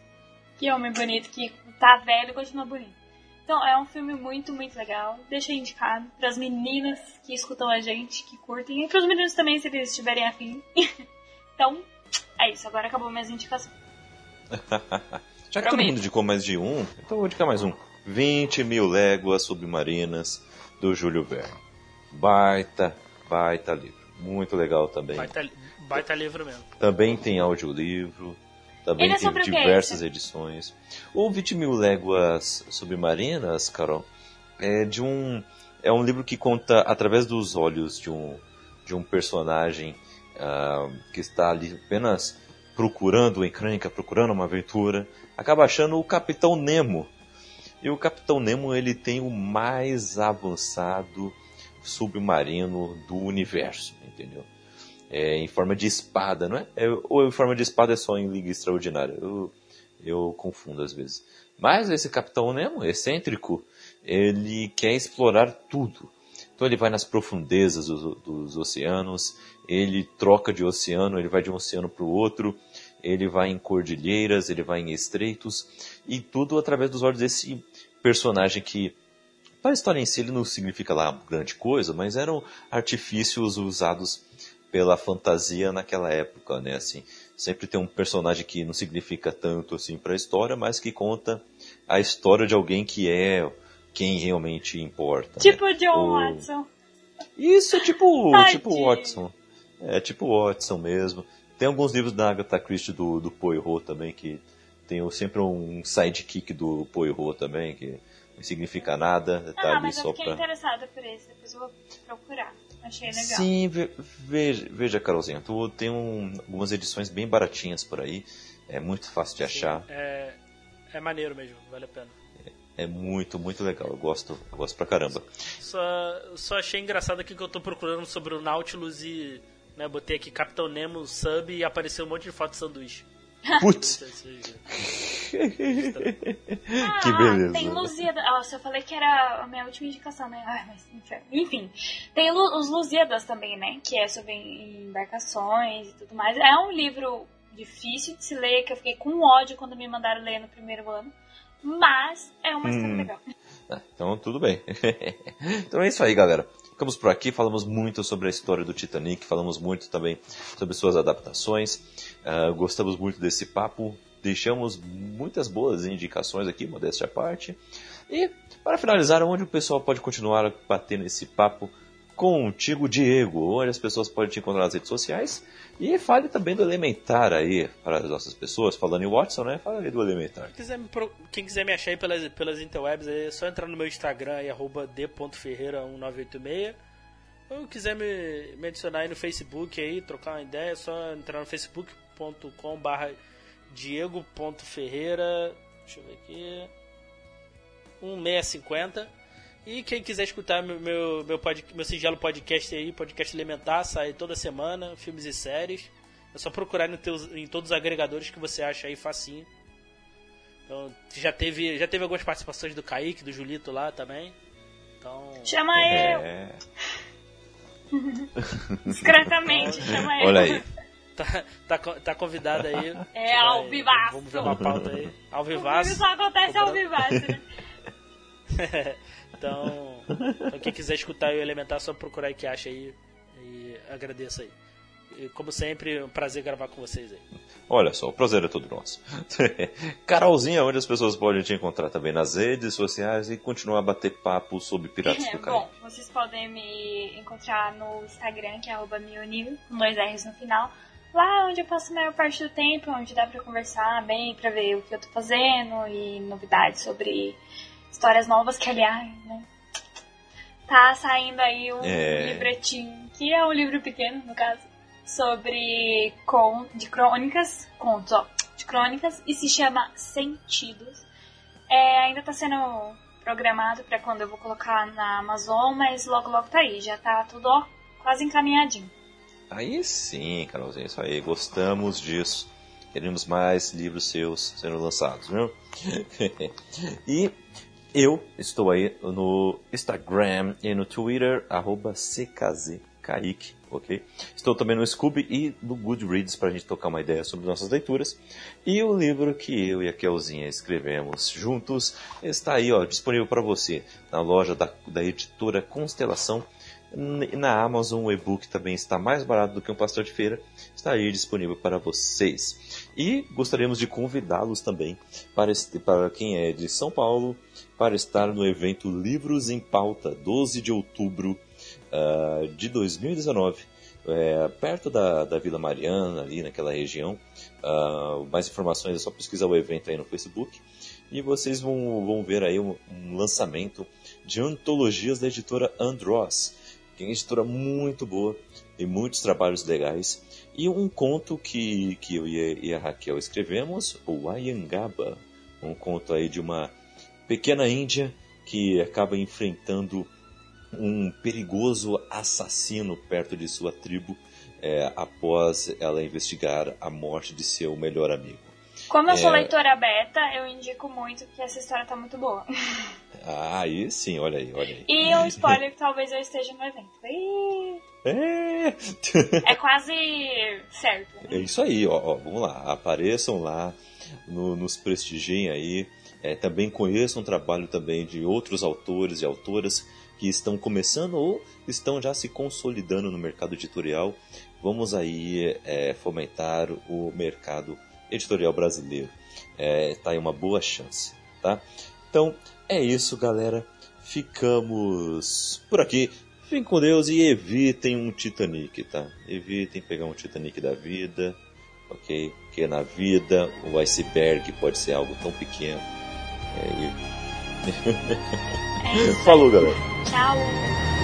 Que homem bonito, que tá velho e continua bonito. Então é um filme muito, muito legal. Deixa indicado pras meninas que escutam a gente, que curtem. E pros meninos também, se eles estiverem afim. então, é isso. Agora acabou minhas indicações. Já que todo mundo indicou mais de um, então vou indicar mais um. 20 mil léguas submarinas, do Júlio Verne. Baita, baita livro. Muito legal também. Baita, baita livro mesmo. Também tem audiolivro. Também Ele é tem diversas esse? edições. O 20 mil léguas submarinas, Carol, é de um é um livro que conta através dos olhos de um de um personagem ah, que está ali apenas procurando uma encrenca, procurando uma aventura, acaba achando o Capitão Nemo. E o Capitão Nemo ele tem o mais avançado submarino do universo, entendeu? É, em forma de espada, não é? é? Ou em forma de espada é só em Liga Extraordinária? Eu, eu confundo às vezes. Mas esse Capitão Nemo, excêntrico, ele quer explorar tudo. Então ele vai nas profundezas dos, dos oceanos, ele troca de oceano, ele vai de um oceano para o outro, ele vai em cordilheiras, ele vai em estreitos, e tudo através dos olhos desse personagem que, para a história em si, ele não significa lá grande coisa, mas eram artifícios usados pela fantasia naquela época, né? Assim, sempre tem um personagem que não significa tanto assim para a história, mas que conta a história de alguém que é quem realmente importa. né? Tipo o John O- Watson. Isso é tipo, Tadinho. tipo Watson. É tipo Watson mesmo. Tem alguns livros da Agatha Christie do, do Poirot também, que tem sempre um sidekick do Poirot também, que não significa nada, tá Ah, ali mas eu só fiquei pra... interessada por esse. Depois eu vou procurar. Achei legal. Sim, ve- veja, veja Carolzinha, tu tem um- algumas edições bem baratinhas por aí, é muito fácil de achar, É, é maneiro mesmo, vale a pena. É muito, muito legal, eu gosto, eu gosto pra caramba. Só, só achei engraçado aqui que eu tô procurando sobre o Nautilus e Né, botei aqui Capitão Nemo sub e apareceu um monte de foto de sanduíche. Putz, que Ah, beleza. Tem Lusíadas. Nossa, eu falei que era a minha última indicação, né? Ai, mas. Enfim, tem Lu- os Lusíadas também, né? Que é sobre embarcações e tudo mais. É um livro difícil de se ler, que eu fiquei com ódio quando me mandaram ler no primeiro ano. Mas é uma história Hum. legal. Ah, então, tudo bem. então é isso aí, galera. Ficamos por aqui, falamos muito sobre a história do Titanic, falamos muito também sobre suas adaptações. Ah, gostamos muito desse papo, deixamos muitas boas indicações aqui, modéstia à parte. E, para finalizar, onde o pessoal pode continuar batendo esse papo contigo, Diego? Onde as pessoas podem te encontrar nas redes sociais? E fale também do Elementar aí, para as nossas pessoas. Falando em Watson, né? Fala aí do Elementar. Quem quiser me, quem quiser me achar aí pelas, pelas interwebs, aí é só entrar no meu Instagram, aí, arroba d.ferreira1986. Ou quiser me, me adicionar aí no Facebook, aí, trocar uma ideia, é só entrar no facebook.com barra diego.ferreira, deixa eu ver aqui, 1650. E quem quiser escutar meu, meu, meu, pod, meu singelo podcast aí, podcast elementar, sai toda semana, filmes e séries. É só procurar no teus, em todos os agregadores que você acha aí facinho. Então, já teve, já teve algumas participações do Kaique, do Julito lá também. Então, Chama eu! É, Discretamente, chama eu. olha aí. tá, tá, tá convidado aí. É, vai- ao vivaço. Vamos ver uma pauta aí. Ao vivaço. só acontece ao vivaço, né? então, então, quem quiser escutar o Elementar, é só procurar aí que acha aí. E agradeço aí. E, como sempre, um prazer gravar com vocês aí. Olha só, o prazer é todo nosso. Carolzinha, onde as pessoas podem te encontrar também nas redes sociais e continuar a bater papo sobre Piratas do É, Caribe. bom, vocês podem me encontrar no Instagram, que é arroba com dois R's no final. Lá onde eu passo a maior parte do tempo, onde dá pra conversar bem, pra ver o que eu tô fazendo e novidades sobre histórias novas, que aliás, né? Tá saindo aí um É. livretinho, que é um livro pequeno, no caso, sobre con de crônicas, contos, ó, de crônicas, e se chama Sentidos. É, ainda tá sendo programado pra quando eu vou colocar na Amazon, mas logo logo tá aí, já tá tudo ó, quase encaminhadinho. Aí sim, Carolzinha, isso aí. Gostamos disso. Queremos mais livros seus sendo lançados, viu? e eu estou aí no Instagram e no Twitter, arroba CKZKaique, ok? Estou também no Scooby e no Goodreads para a gente tocar uma ideia sobre nossas leituras. E o livro que eu e a Kelzinha escrevemos juntos está aí, ó, disponível para você na loja da, da editora Constelação. Na Amazon o e-book também está mais barato do que um pastel de feira. Está aí disponível para vocês. E gostaríamos de convidá-los também para, este- para quem é de São Paulo para estar no evento Livros em Pauta, 12 de outubro ah, de 2019. é, perto da, da Vila Mariana, ali naquela região. Ah, mais informações é só pesquisar o evento aí no Facebook. E vocês vão, vão ver aí um, um lançamento de antologias da editora Andros, que é uma editora muito boa, tem muitos trabalhos legais. E um conto que, que eu e a, Raquel escrevemos, o Ayangaba, um conto aí de uma pequena índia que acaba enfrentando um perigoso assassino perto de sua tribo é, após ela investigar a morte de seu melhor amigo. Como eu sou É. leitora beta, eu indico muito que essa história tá muito boa. Ah, aí sim, olha aí, olha aí. E um spoiler que talvez eu esteja no evento. Ih, É, É quase certo. é isso aí, ó, ó, vamos lá, apareçam lá, no- nos prestigiem aí, é, também conheçam o trabalho também de outros autores e autoras que estão começando ou estão já se consolidando no mercado editorial. Vamos aí é, fomentar o mercado editorial brasileiro. É, tá aí uma boa chance, tá? Então é isso, galera. Ficamos por aqui. Fiquem com Deus e evitem um Titanic, tá? Evitem pegar um Titanic da vida, ok? Porque na vida o iceberg pode ser algo tão pequeno. É, e- É. Falou, galera. Tchau.